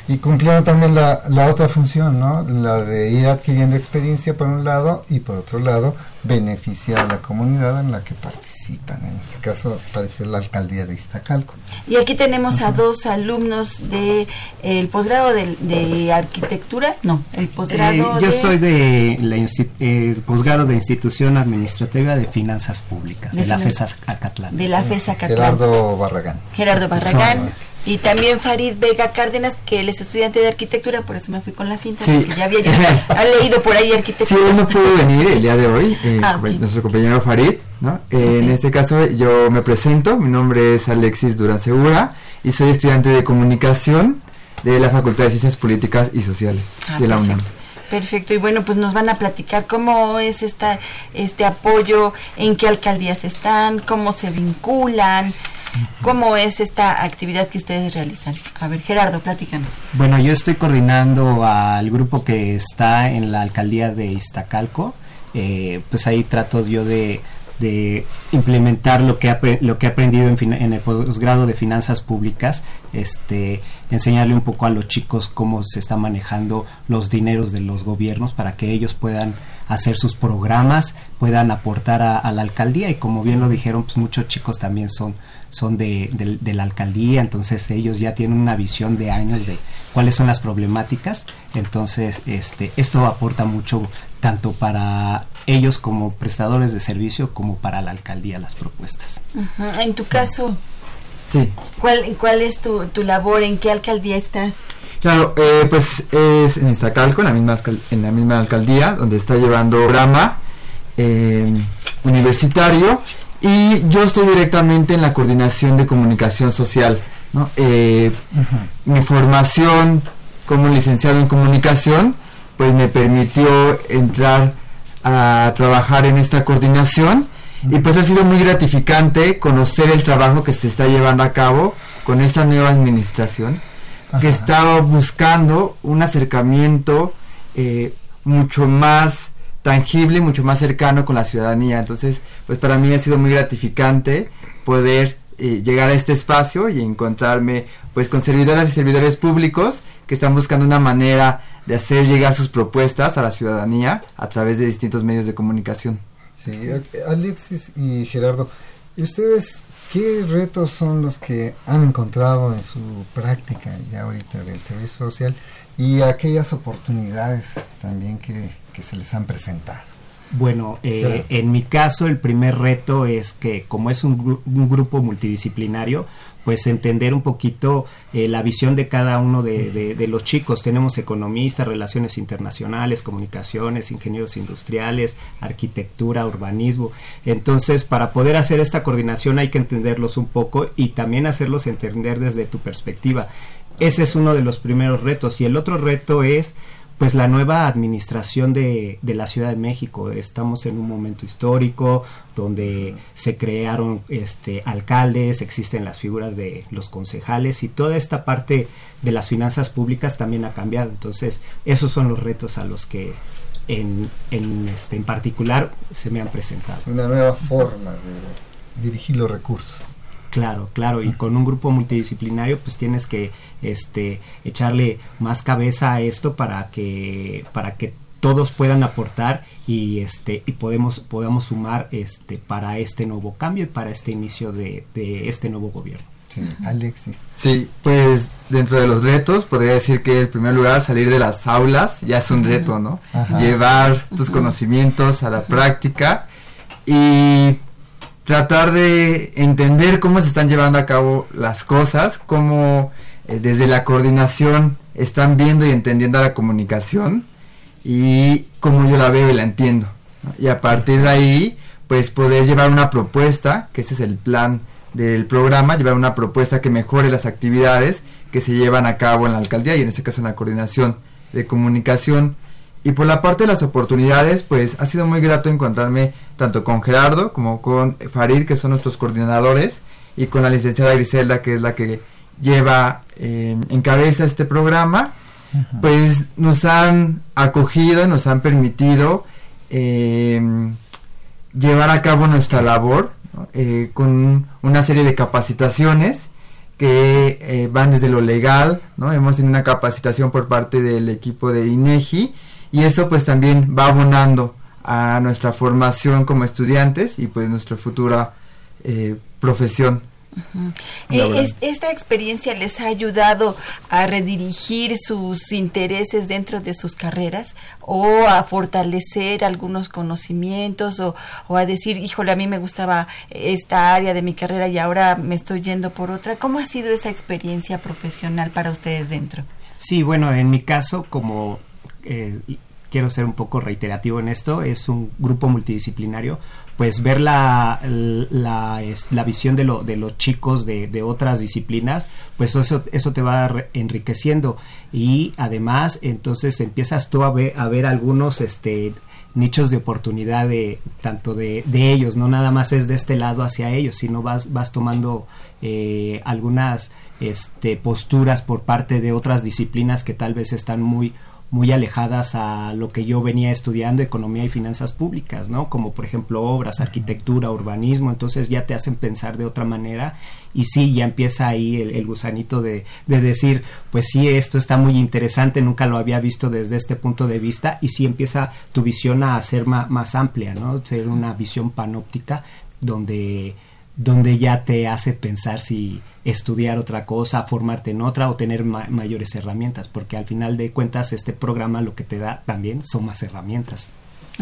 y cumpliendo también la, la otra función, ¿no? La de ir adquiriendo experiencia por un lado y por otro lado beneficiar a la comunidad en la que participan. En este caso parece la alcaldía de Iztacalco. Y aquí tenemos a dos alumnos de el posgrado de, arquitectura, no, el posgrado. Eh, yo soy de la el posgrado de institución administrativa de finanzas públicas de, la FESA Acatlán. De la FESA Acatlán. Gerardo Barragán. Gerardo Barragán. Y también Farid Vega Cárdenas, que él es estudiante de arquitectura, por eso me fui con la finta, porque ya había leído por ahí arquitectura. Sí, él no pudo venir el día de hoy, eh, ah, nuestro compañero Farid, ¿no? Eh, en este caso yo me presento, mi nombre es Alexis Durán Segura y soy estudiante de comunicación de la Facultad de Ciencias Políticas y Sociales ah, de la UNAM. Perfecto, y bueno, pues nos van a platicar cómo es esta, este apoyo, en qué alcaldías están, cómo se vinculan, ¿Cómo es esta actividad que ustedes realizan? A ver, Gerardo, platícanos. Bueno, yo estoy coordinando al grupo que está en la alcaldía de Iztacalco. Eh, pues ahí trato yo de, de implementar lo que, lo que aprendido en, en el posgrado de finanzas públicas, este, enseñarle un poco a los chicos cómo se están manejando los dineros de los gobiernos para que ellos puedan hacer sus programas, puedan aportar a, la alcaldía. Y como bien lo dijeron, pues muchos chicos también son son de, de, la alcaldía, entonces ellos ya tienen una visión de años de cuáles son las problemáticas, entonces este, esto aporta mucho tanto para ellos como prestadores de servicio como para la alcaldía las propuestas. En tu caso, sí. ¿cuál, cuál es tu, tu labor? ¿En qué alcaldía estás? Claro, eh, pues es en Iztacalco, en la misma, en la misma alcaldía, donde está llevando programa eh, universitario y yo estoy directamente en la coordinación de comunicación social. Eh, mi formación como licenciado en comunicación pues me permitió entrar a trabajar en esta coordinación y pues ha sido muy gratificante conocer el trabajo que se está llevando a cabo con esta nueva administración que está buscando un acercamiento eh, mucho más tangible, mucho más cercano con la ciudadanía. Entonces, pues para mí ha sido muy gratificante poder eh, llegar a este espacio y encontrarme pues con servidoras y servidores públicos que están buscando una manera de hacer llegar sus propuestas a la ciudadanía a través de distintos medios de comunicación. Sí, Alexis y Gerardo, ¿y ustedes qué retos son los que han encontrado en su práctica ya ahorita del servicio social y aquellas oportunidades también que que se les han presentado? Bueno, eh, en mi caso el primer reto es que como es un, grupo multidisciplinario, pues entender un poquito eh, la visión de cada uno de, los chicos. Tenemos economistas, relaciones internacionales, comunicaciones, ingenieros industriales, arquitectura, urbanismo. Entonces, para poder hacer esta coordinación hay que entenderlos un poco y también hacerlos entender desde tu perspectiva. Ese es uno de los primeros retos. Y el otro reto es pues la nueva administración de, de, la Ciudad de México. Estamos en un momento histórico donde se crearon este, alcaldes, existen las figuras de los concejales y toda esta parte de las finanzas públicas también ha cambiado. Entonces, esos son los retos a los que en, en, este, en particular se me han presentado. Es una nueva forma de dirigir los recursos. Claro, claro, y con un grupo multidisciplinario pues tienes que este echarle más cabeza a esto para que para que todos puedan aportar y este y podemos podamos sumar este para este nuevo cambio y para este inicio de, de este nuevo gobierno. Sí, Alexis. Sí, pues dentro de los retos podría decir que en primer lugar salir de las aulas ya es un reto, ¿no? Llevar tus conocimientos a la práctica y tratar de entender cómo se están llevando a cabo las cosas, cómo eh, desde la coordinación están viendo y entendiendo la comunicación y cómo yo la veo y la entiendo. Y a partir de ahí, pues poder llevar una propuesta, que ese es el plan del programa, llevar una propuesta que mejore las actividades que se llevan a cabo en la alcaldía y en este caso en la coordinación de comunicación y por la parte de las oportunidades, pues ha sido muy grato encontrarme tanto con Gerardo como con Farid, que son nuestros coordinadores, y con la licenciada Griselda, que es la que lleva eh, en cabeza este programa. Pues nos han acogido, nos han permitido em, llevar a cabo nuestra labor eh, con una serie de capacitaciones que eh, van desde lo legal, ¿no? Hemos tenido una capacitación por parte del equipo de INEGI y eso pues también va abonando a nuestra formación como estudiantes y pues nuestra futura eh, profesión. Eh, ¿Esta experiencia les ha ayudado a redirigir sus intereses dentro de sus carreras o a fortalecer algunos conocimientos o, o, a decir, híjole, a mí me gustaba esta área de mi carrera y ahora me estoy yendo por otra? ¿Cómo ha sido esa experiencia profesional para ustedes dentro? Sí, bueno, en mi caso, como eh, quiero ser un poco reiterativo en esto, es un grupo multidisciplinario, pues ver la, la, visión de, lo, de los chicos de, de, otras disciplinas, pues eso, eso te va enriqueciendo. Y además entonces empiezas tú a ver, a ver algunos este, nichos de oportunidad de tanto de, de, ellos, no nada más es de este lado hacia ellos, sino vas, vas tomando eh, algunas este, posturas por parte de otras disciplinas que tal vez están muy muy alejadas a lo que yo venía estudiando, economía y finanzas públicas, ¿no? Como por ejemplo obras, arquitectura, urbanismo, entonces ya te hacen pensar de otra manera y sí, ya empieza ahí el, gusanito de, de, decir, pues sí, esto está muy interesante, nunca lo había visto desde este punto de vista y sí empieza tu visión a ser más, más amplia, ¿no? Ser una visión panóptica donde donde ya te hace pensar si estudiar otra cosa, formarte en otra o tener mayores herramientas, porque al final de cuentas este programa lo que te da también son más herramientas.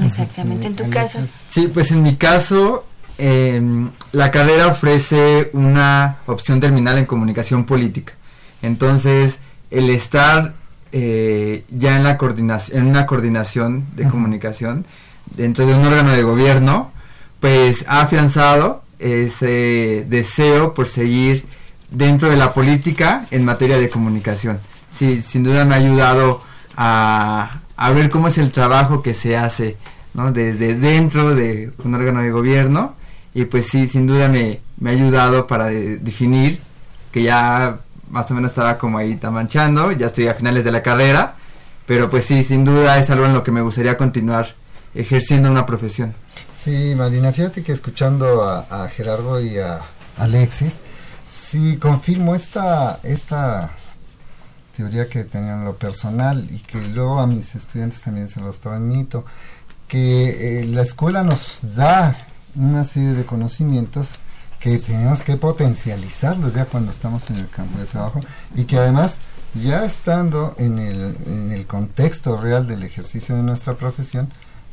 Exactamente, en tu caso. Sí, pues en mi caso em, la carrera ofrece una opción terminal en comunicación política. Entonces, el estar eh, ya en la coordinación, en una coordinación de comunicación dentro de un órgano de gobierno, pues ha afianzado ese deseo por seguir dentro de la política en materia de comunicación. Sí, sin duda me ha ayudado a, ver cómo es el trabajo que se hace ¿no? desde dentro de un órgano de gobierno y pues sí, sin duda me, me ha ayudado para definir que ya más o menos estaba como ahí tamanchando, ya estoy a finales de la carrera, pero pues sí, sin duda es algo en lo que me gustaría continuar ejerciendo una profesión. Sí, Marina, fíjate que escuchando a, Gerardo y a Alexis, sí confirmo esta, esta teoría que tenía en lo personal y que luego a mis estudiantes también se los transmito, que eh, la escuela nos da una serie de conocimientos que tenemos que potencializarlos ya cuando estamos en el campo de trabajo y que además ya estando en el, en el contexto real del ejercicio de nuestra profesión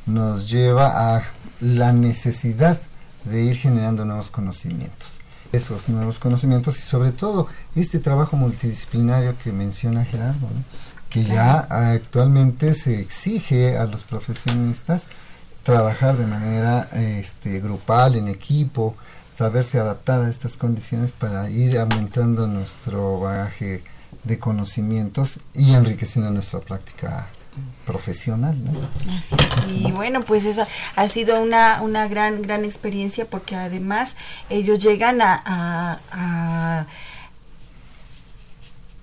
nos lleva a la necesidad de ir generando nuevos conocimientos. Esos nuevos conocimientos y sobre todo este trabajo multidisciplinario que menciona Gerardo, que ya actualmente se exige a los profesionistas trabajar de manera este, grupal, en equipo, saberse adaptar a estas condiciones para ir aumentando nuestro bagaje de conocimientos y enriqueciendo nuestra práctica profesional. y bueno, pues eso ha sido una, una gran, gran experiencia porque además ellos llegan a, a,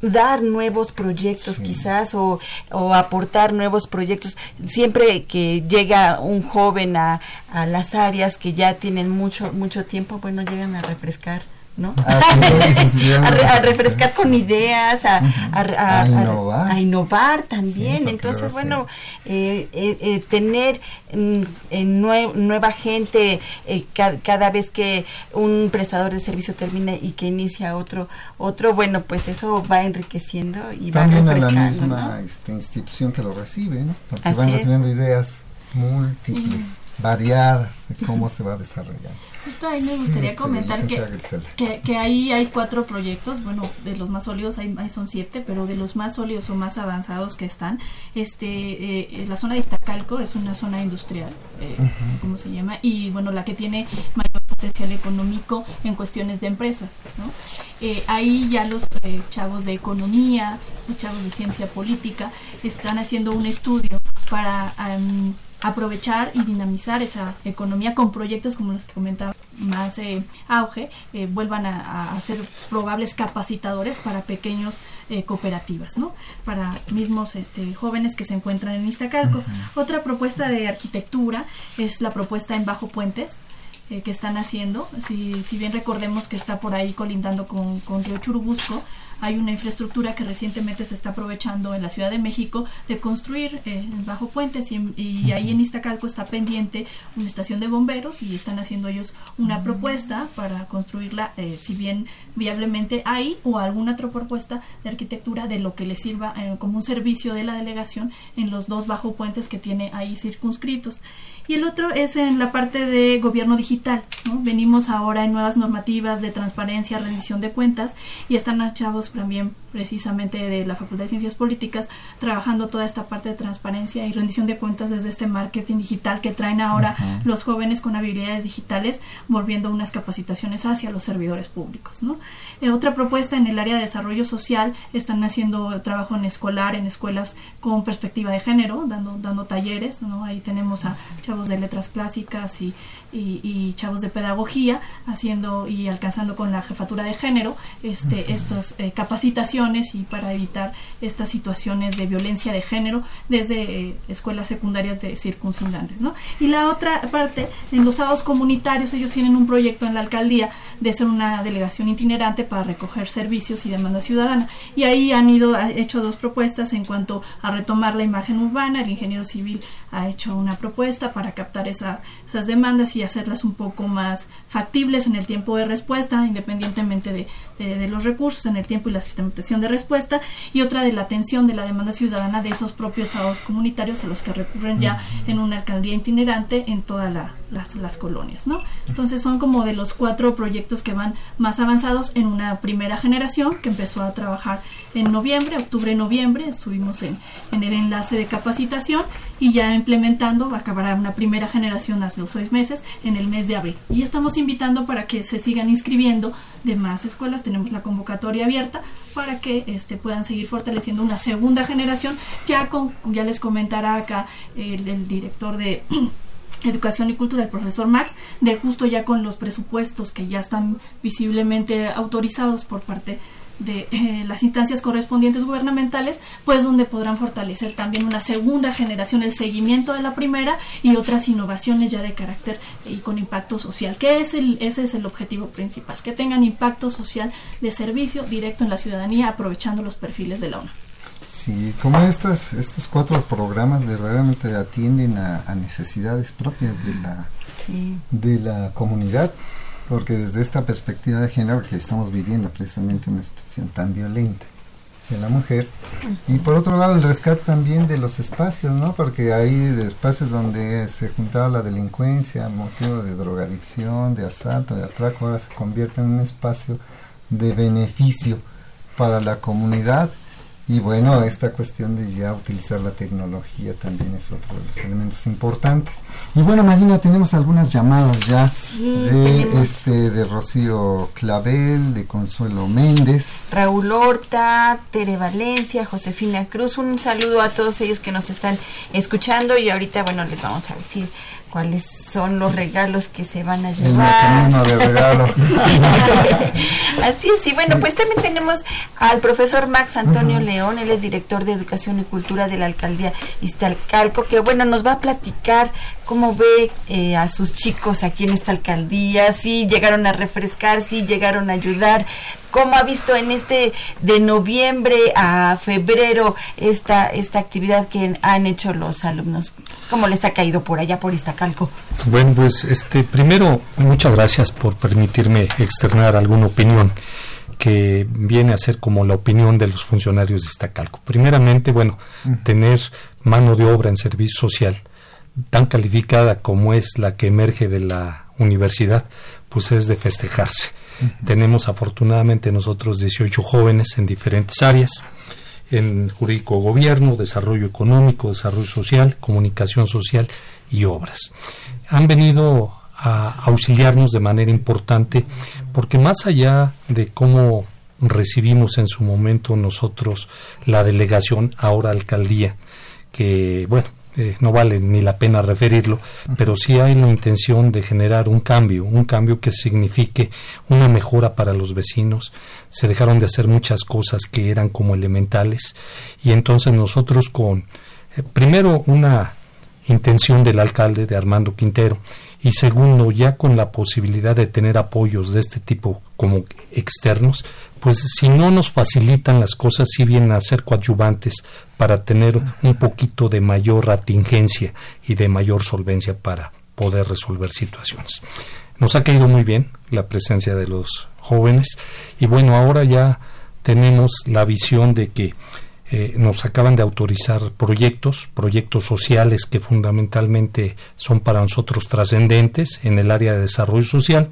dar nuevos proyectos quizás o, o, aportar nuevos proyectos. Siempre que llega un joven a, a las áreas que ya tienen mucho, mucho tiempo, bueno, llegan a refrescar ¿no? a, refrescar con ideas, a, a, innovar. también. Entonces, bueno, eh, eh, eh, tener mm, nueva gente cada vez que un prestador de servicio termina y que inicia otro, otro bueno, pues eso va enriqueciendo y también va refrescando. a la misma este, institución que lo recibe, ¿no? Porque van recibiendo ideas múltiples, variadas de cómo se va desarrollando. Justo ahí me gustaría comentar que, que, ahí hay cuatro proyectos, bueno, de los más sólidos hay, son siete, pero de los más sólidos o más avanzados que están, este, eh, la zona de Iztacalco es una zona industrial, eh, ¿cómo se llama? Y bueno, la que tiene mayor potencial económico en cuestiones de empresas, ¿no? Eh, ahí ya los eh, chavos de economía, los chavos de ciencia política, están haciendo un estudio para aprovechar y dinamizar esa economía con proyectos como los que comentaba más eh, auge, eh, vuelvan a, ser probables capacitadores para pequeños eh, cooperativas, ¿no? Para mismos este, jóvenes que se encuentran en Iztacalco. Otra propuesta de arquitectura es la propuesta en Bajo Puentes, que están haciendo. Si, si bien recordemos que está por ahí colindando con, con Río Churubusco, hay una infraestructura que recientemente se está aprovechando en la Ciudad de México de construir eh, bajo puentes y, ahí en Iztacalco está pendiente una estación de bomberos y están haciendo ellos una propuesta para construirla, eh, si bien viablemente ahí o alguna otra propuesta de arquitectura de lo que le sirva eh, como un servicio de la delegación en los dos bajo puentes que tiene ahí circunscritos y el otro es en la parte de gobierno digital. ¿no? Venimos ahora en nuevas normativas de transparencia, rendición de cuentas y están chavos también precisamente de la Facultad de Ciencias Políticas trabajando toda esta parte de transparencia y rendición de cuentas desde este marketing digital que traen ahora los jóvenes con habilidades digitales volviendo unas capacitaciones hacia los servidores públicos. ¿no? Eh, otra propuesta en el área de desarrollo social están haciendo trabajo en escolar, en escuelas con perspectiva de género, dando, dando talleres. ¿no? Ahí tenemos a de letras clásicas y, y, chavos de pedagogía haciendo y alcanzando con la jefatura de género este, estas eh, capacitaciones y para evitar estas situaciones de violencia de género desde eh, escuelas secundarias de circunstantes. ¿no? Y la otra parte, en los sábados comunitarios, ellos tienen un proyecto en la alcaldía de ser una delegación itinerante para recoger servicios y demanda ciudadana. Y ahí han ido, ha hecho dos propuestas en cuanto a retomar la imagen urbana. El ingeniero civil ha hecho una propuesta para captar esa, esas demandas y hacerlas un poco más factibles en el tiempo de respuesta, independientemente de, de, los recursos, en el tiempo y la sistematización de respuesta, y otra de la atención de la demanda ciudadana de esos propios sábados comunitarios a los que recurren ya en una alcaldía itinerante en todas las, las colonias. ¿no? Entonces son como de los cuatro proyectos que van más avanzados en una primera generación que empezó a trabajar en noviembre, octubre-noviembre, estuvimos en, en, el enlace de capacitación y ya implementando, acabará una primera generación hace los seis meses en el mes de abril. Y estamos invitando para que se sigan inscribiendo de más escuelas, tenemos la convocatoria abierta para que este, puedan seguir fortaleciendo una segunda generación, ya con, ya les comentará acá el, el director de... Educación y Cultura, el profesor Max, de justo ya con los presupuestos que ya están visiblemente autorizados por parte de eh, las instancias correspondientes gubernamentales, pues donde podrán fortalecer también una segunda generación, el seguimiento de la primera y otras innovaciones ya de carácter y con impacto social, que es el, ese es el objetivo principal, que tengan impacto social de servicio directo en la ciudadanía aprovechando los perfiles de la ONU. Sí, como estas, estos cuatro programas verdaderamente atienden a, necesidades propias de la, de la comunidad, porque desde esta perspectiva de género que estamos viviendo precisamente una situación tan violenta hacia la mujer. Y por otro lado el rescate también de los espacios, ¿no? Porque hay espacios donde se juntaba la delincuencia, motivo de drogadicción, de asalto, de atraco, ahora se convierte en un espacio de beneficio para la comunidad y bueno, esta cuestión de ya utilizar la tecnología también es otro de los elementos importantes. Y bueno, Marina, tenemos algunas llamadas ya de este de Rocío Clavel, de Consuelo Méndez, Raúl Horta, Tere Valencia, Josefina Cruz. Un saludo a todos ellos que nos están escuchando y ahorita bueno, les vamos a decir cuáles son los regalos que se van a llevar. El de. Así es, y bueno, pues también tenemos al profesor Max Antonio León, él es director de Educación y Cultura de la Alcaldía Iztalcalco, que bueno, nos va a platicar cómo ve eh, a sus chicos aquí en esta alcaldía, si llegaron a refrescar, si llegaron a ayudar, cómo ha visto en este de noviembre a febrero esta, esta actividad que han hecho los alumnos. ¿Cómo les ha caído por allá, por Iztacalco? Bueno, pues este, primero, muchas gracias por permitirme externar alguna opinión que viene a ser como la opinión de los funcionarios de Iztacalco. Primeramente, bueno, tener mano de obra en servicio social tan calificada como es la que emerge de la universidad, pues es de festejarse. Tenemos afortunadamente nosotros 18 jóvenes en diferentes áreas, en jurídico gobierno, desarrollo económico, desarrollo social, comunicación social y obras. Han venido a auxiliarnos de manera importante porque más allá de cómo recibimos en su momento nosotros la delegación, ahora alcaldía, que bueno, eh, no vale ni la pena referirlo, pero sí hay la intención de generar un cambio, un cambio que signifique una mejora para los vecinos. Se dejaron de hacer muchas cosas que eran como elementales y entonces nosotros con, eh, primero, una intención del alcalde de Armando Quintero y segundo, ya con la posibilidad de tener apoyos de este tipo como externos, pues si no nos facilitan las cosas, sí vienen a ser coadyuvantes para tener un poquito de mayor atingencia y de mayor solvencia para poder resolver situaciones. Nos ha caído muy bien la presencia de los jóvenes y bueno, ahora ya tenemos la visión de que eh, nos acaban de autorizar proyectos, proyectos sociales que fundamentalmente son para nosotros trascendentes en el área de desarrollo social.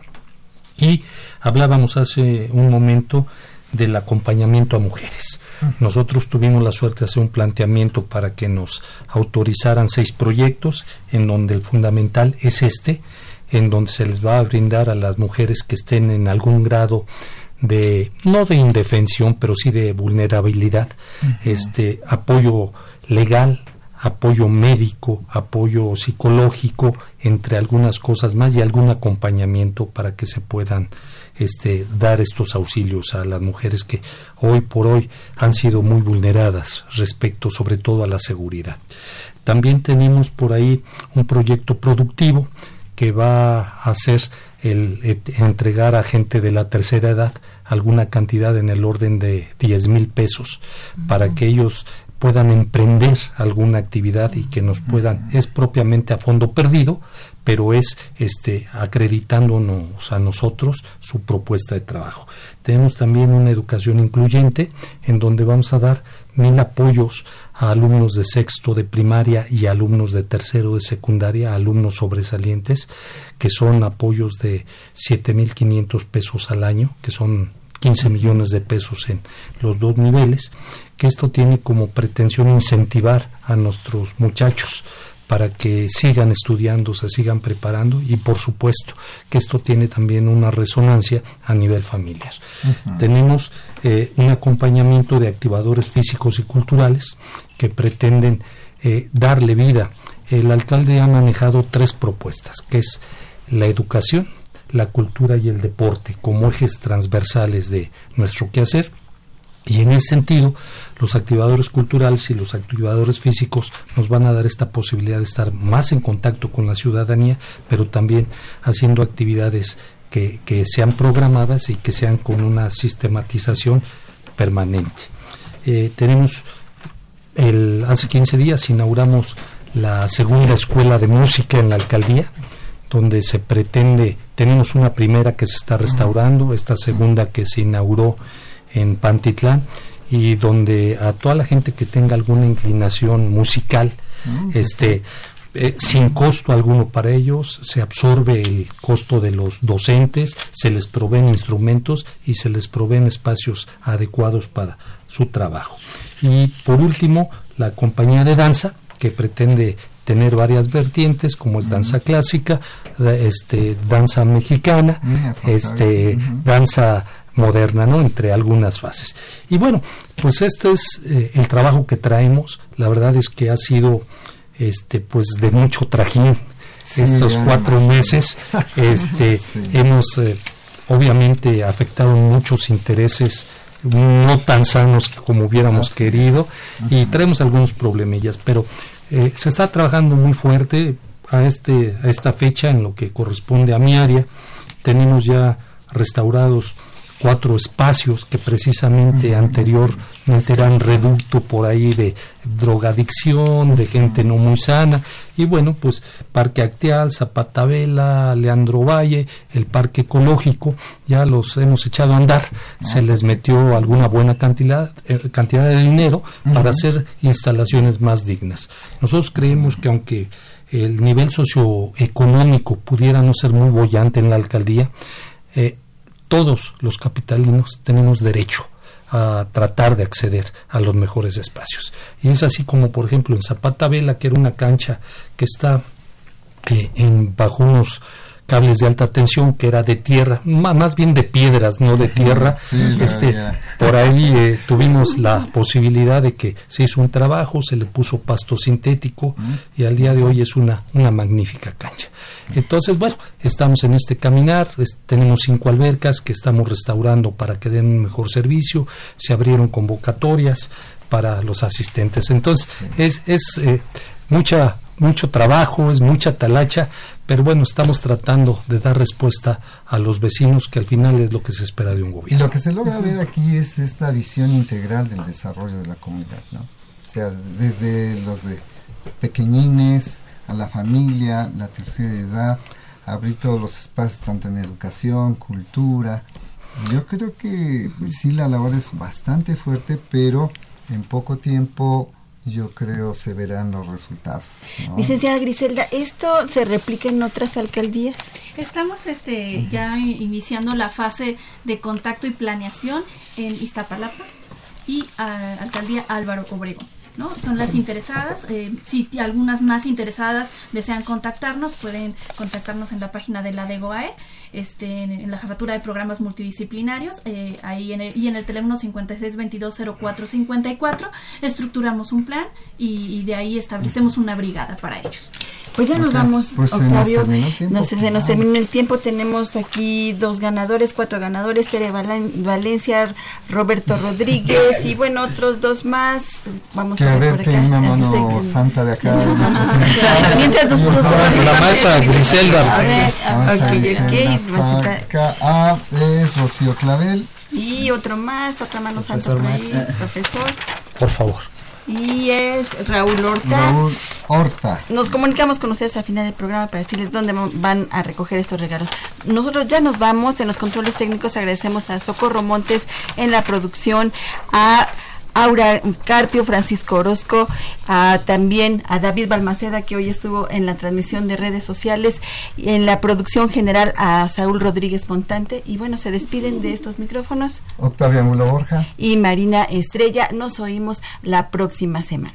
Y hablábamos hace un momento del acompañamiento a mujeres. Nosotros tuvimos la suerte de hacer un planteamiento para que nos autorizaran seis proyectos, en donde el fundamental es este, en donde se les va a brindar a las mujeres que estén en algún grado de no de indefensión, pero sí de vulnerabilidad, este apoyo legal, apoyo médico, apoyo psicológico, entre algunas cosas más y algún acompañamiento para que se puedan este, dar estos auxilios a las mujeres que hoy por hoy han sido muy vulneradas respecto sobre todo a la seguridad. También tenemos por ahí un proyecto productivo que va a hacer el, entregar a gente de la tercera edad alguna cantidad en el orden de 10 mil pesos para que ellos puedan emprender alguna actividad y que nos puedan, es propiamente a fondo perdido, pero es este acreditándonos a nosotros su propuesta de trabajo. Tenemos también una educación incluyente en donde vamos a dar mil apoyos a alumnos de sexto de primaria y alumnos de tercero de secundaria, alumnos sobresalientes, que son apoyos de siete mil quinientos pesos al año, que son 15 millones de pesos en los dos niveles, que esto tiene como pretensión incentivar a nuestros muchachos para que sigan estudiando, se sigan preparando y por supuesto que esto tiene también una resonancia a nivel familiar. Tenemos eh, un acompañamiento de activadores físicos y culturales que pretenden eh, darle vida. El alcalde ha manejado tres propuestas, que es la educación, la cultura y el deporte como ejes transversales de nuestro quehacer. Y en ese sentido, los activadores culturales y los activadores físicos nos van a dar esta posibilidad de estar más en contacto con la ciudadanía, pero también haciendo actividades que, sean programadas y que sean con una sistematización permanente. Eh, tenemos, el, hace 15 días inauguramos la segunda escuela de música en la alcaldía, donde se pretende, tenemos una primera que se está restaurando, esta segunda que se inauguró en Pantitlán y donde a toda la gente que tenga alguna inclinación musical, mm, este eh, sin costo alguno para ellos, se absorbe el costo de los docentes, se les proveen instrumentos y se les proveen espacios adecuados para su trabajo. Y por último, la compañía de danza, que pretende tener varias vertientes como es danza clásica, este danza mexicana, este danza moderna, ¿no? Entre algunas fases. Y bueno, pues este es eh, el trabajo que traemos. La verdad es que ha sido este pues de mucho trajín estos cuatro meses. Este hemos eh, obviamente afectado muchos intereses no tan sanos como hubiéramos querido y traemos algunos problemillas, pero eh, se está trabajando muy fuerte a, este, a esta fecha en lo que corresponde a mi área. Tenemos ya restaurados cuatro espacios que precisamente anteriormente eran reducto por ahí de drogadicción, de gente no muy sana. Y bueno, pues Parque Acteal, Zapatabela, Leandro Valle, el Parque Ecológico, ya los hemos echado a andar. Se les metió alguna buena cantidad, eh, cantidad de dinero para hacer instalaciones más dignas. Nosotros creemos que aunque el nivel socioeconómico pudiera no ser muy bollante en la alcaldía, eh, todos los capitalinos tenemos derecho a tratar de acceder a los mejores espacios. Y es así como, por ejemplo, en Zapata Vela, que era una cancha que está eh, en, bajo unos cables de alta tensión que era de tierra, más bien de piedras, no de tierra. este, por ahí eh, tuvimos la posibilidad de que se hizo un trabajo, se le puso pasto sintético y al día de hoy es una, una magnífica cancha. Entonces, bueno, estamos en este caminar, tenemos cinco albercas que estamos restaurando para que den un mejor servicio, se abrieron convocatorias para los asistentes. Entonces, es, es eh, mucha mucho trabajo, es mucha talacha, pero bueno, estamos tratando de dar respuesta a los vecinos, que al final es lo que se espera de un gobierno. Y lo que se logra ver aquí es esta visión integral del desarrollo de la comunidad, ¿no? O sea, desde los de pequeñines, a la familia, la tercera edad, abrir todos los espacios, tanto en educación, cultura. Yo creo que pues, sí, la labor es bastante fuerte, pero en poco tiempo yo creo se verán los resultados. Licenciada Griselda, ¿esto se replica en otras alcaldías? Estamos este, ya iniciando la fase de contacto y planeación en Iztapalapa y a, Alcaldía Álvaro Obregón. ¿no? Son las interesadas. Eh, si algunas más interesadas desean contactarnos, pueden contactarnos en la página de la DEGOAE, este, en, la jefatura de programas multidisciplinarios, eh, ahí en el, y en el teléfono 56220454, estructuramos un plan y, de ahí establecemos una brigada para ellos. Pues ya nos vamos, pues Octavio. Se nos, terminó el tiempo. Tenemos aquí dos ganadores, cuatro ganadores: Tere Valencia, Roberto Rodríguez y bueno, otros dos más. Vamos a ver, por acá. una mano santa de acá. Mientras nos La masa Griselda. A ver, ok, ok. A es Rocío Clavel. Y otro más, otra mano santa por ahí, profesor. Por favor y es Raúl Horta. Raúl Horta. Nos comunicamos con ustedes al final del programa para decirles dónde van a recoger estos regalos. Nosotros ya nos vamos, en los controles técnicos agradecemos a Socorro Montes en la producción, a Aura Carpio, Francisco Orozco, también a David Balmaceda, que hoy estuvo en la transmisión de redes sociales, y en la producción general a Saúl Rodríguez Montante. Y bueno, se despiden de estos micrófonos. Octavia Mulo Borja. Y Marina Estrella. Nos oímos la próxima semana.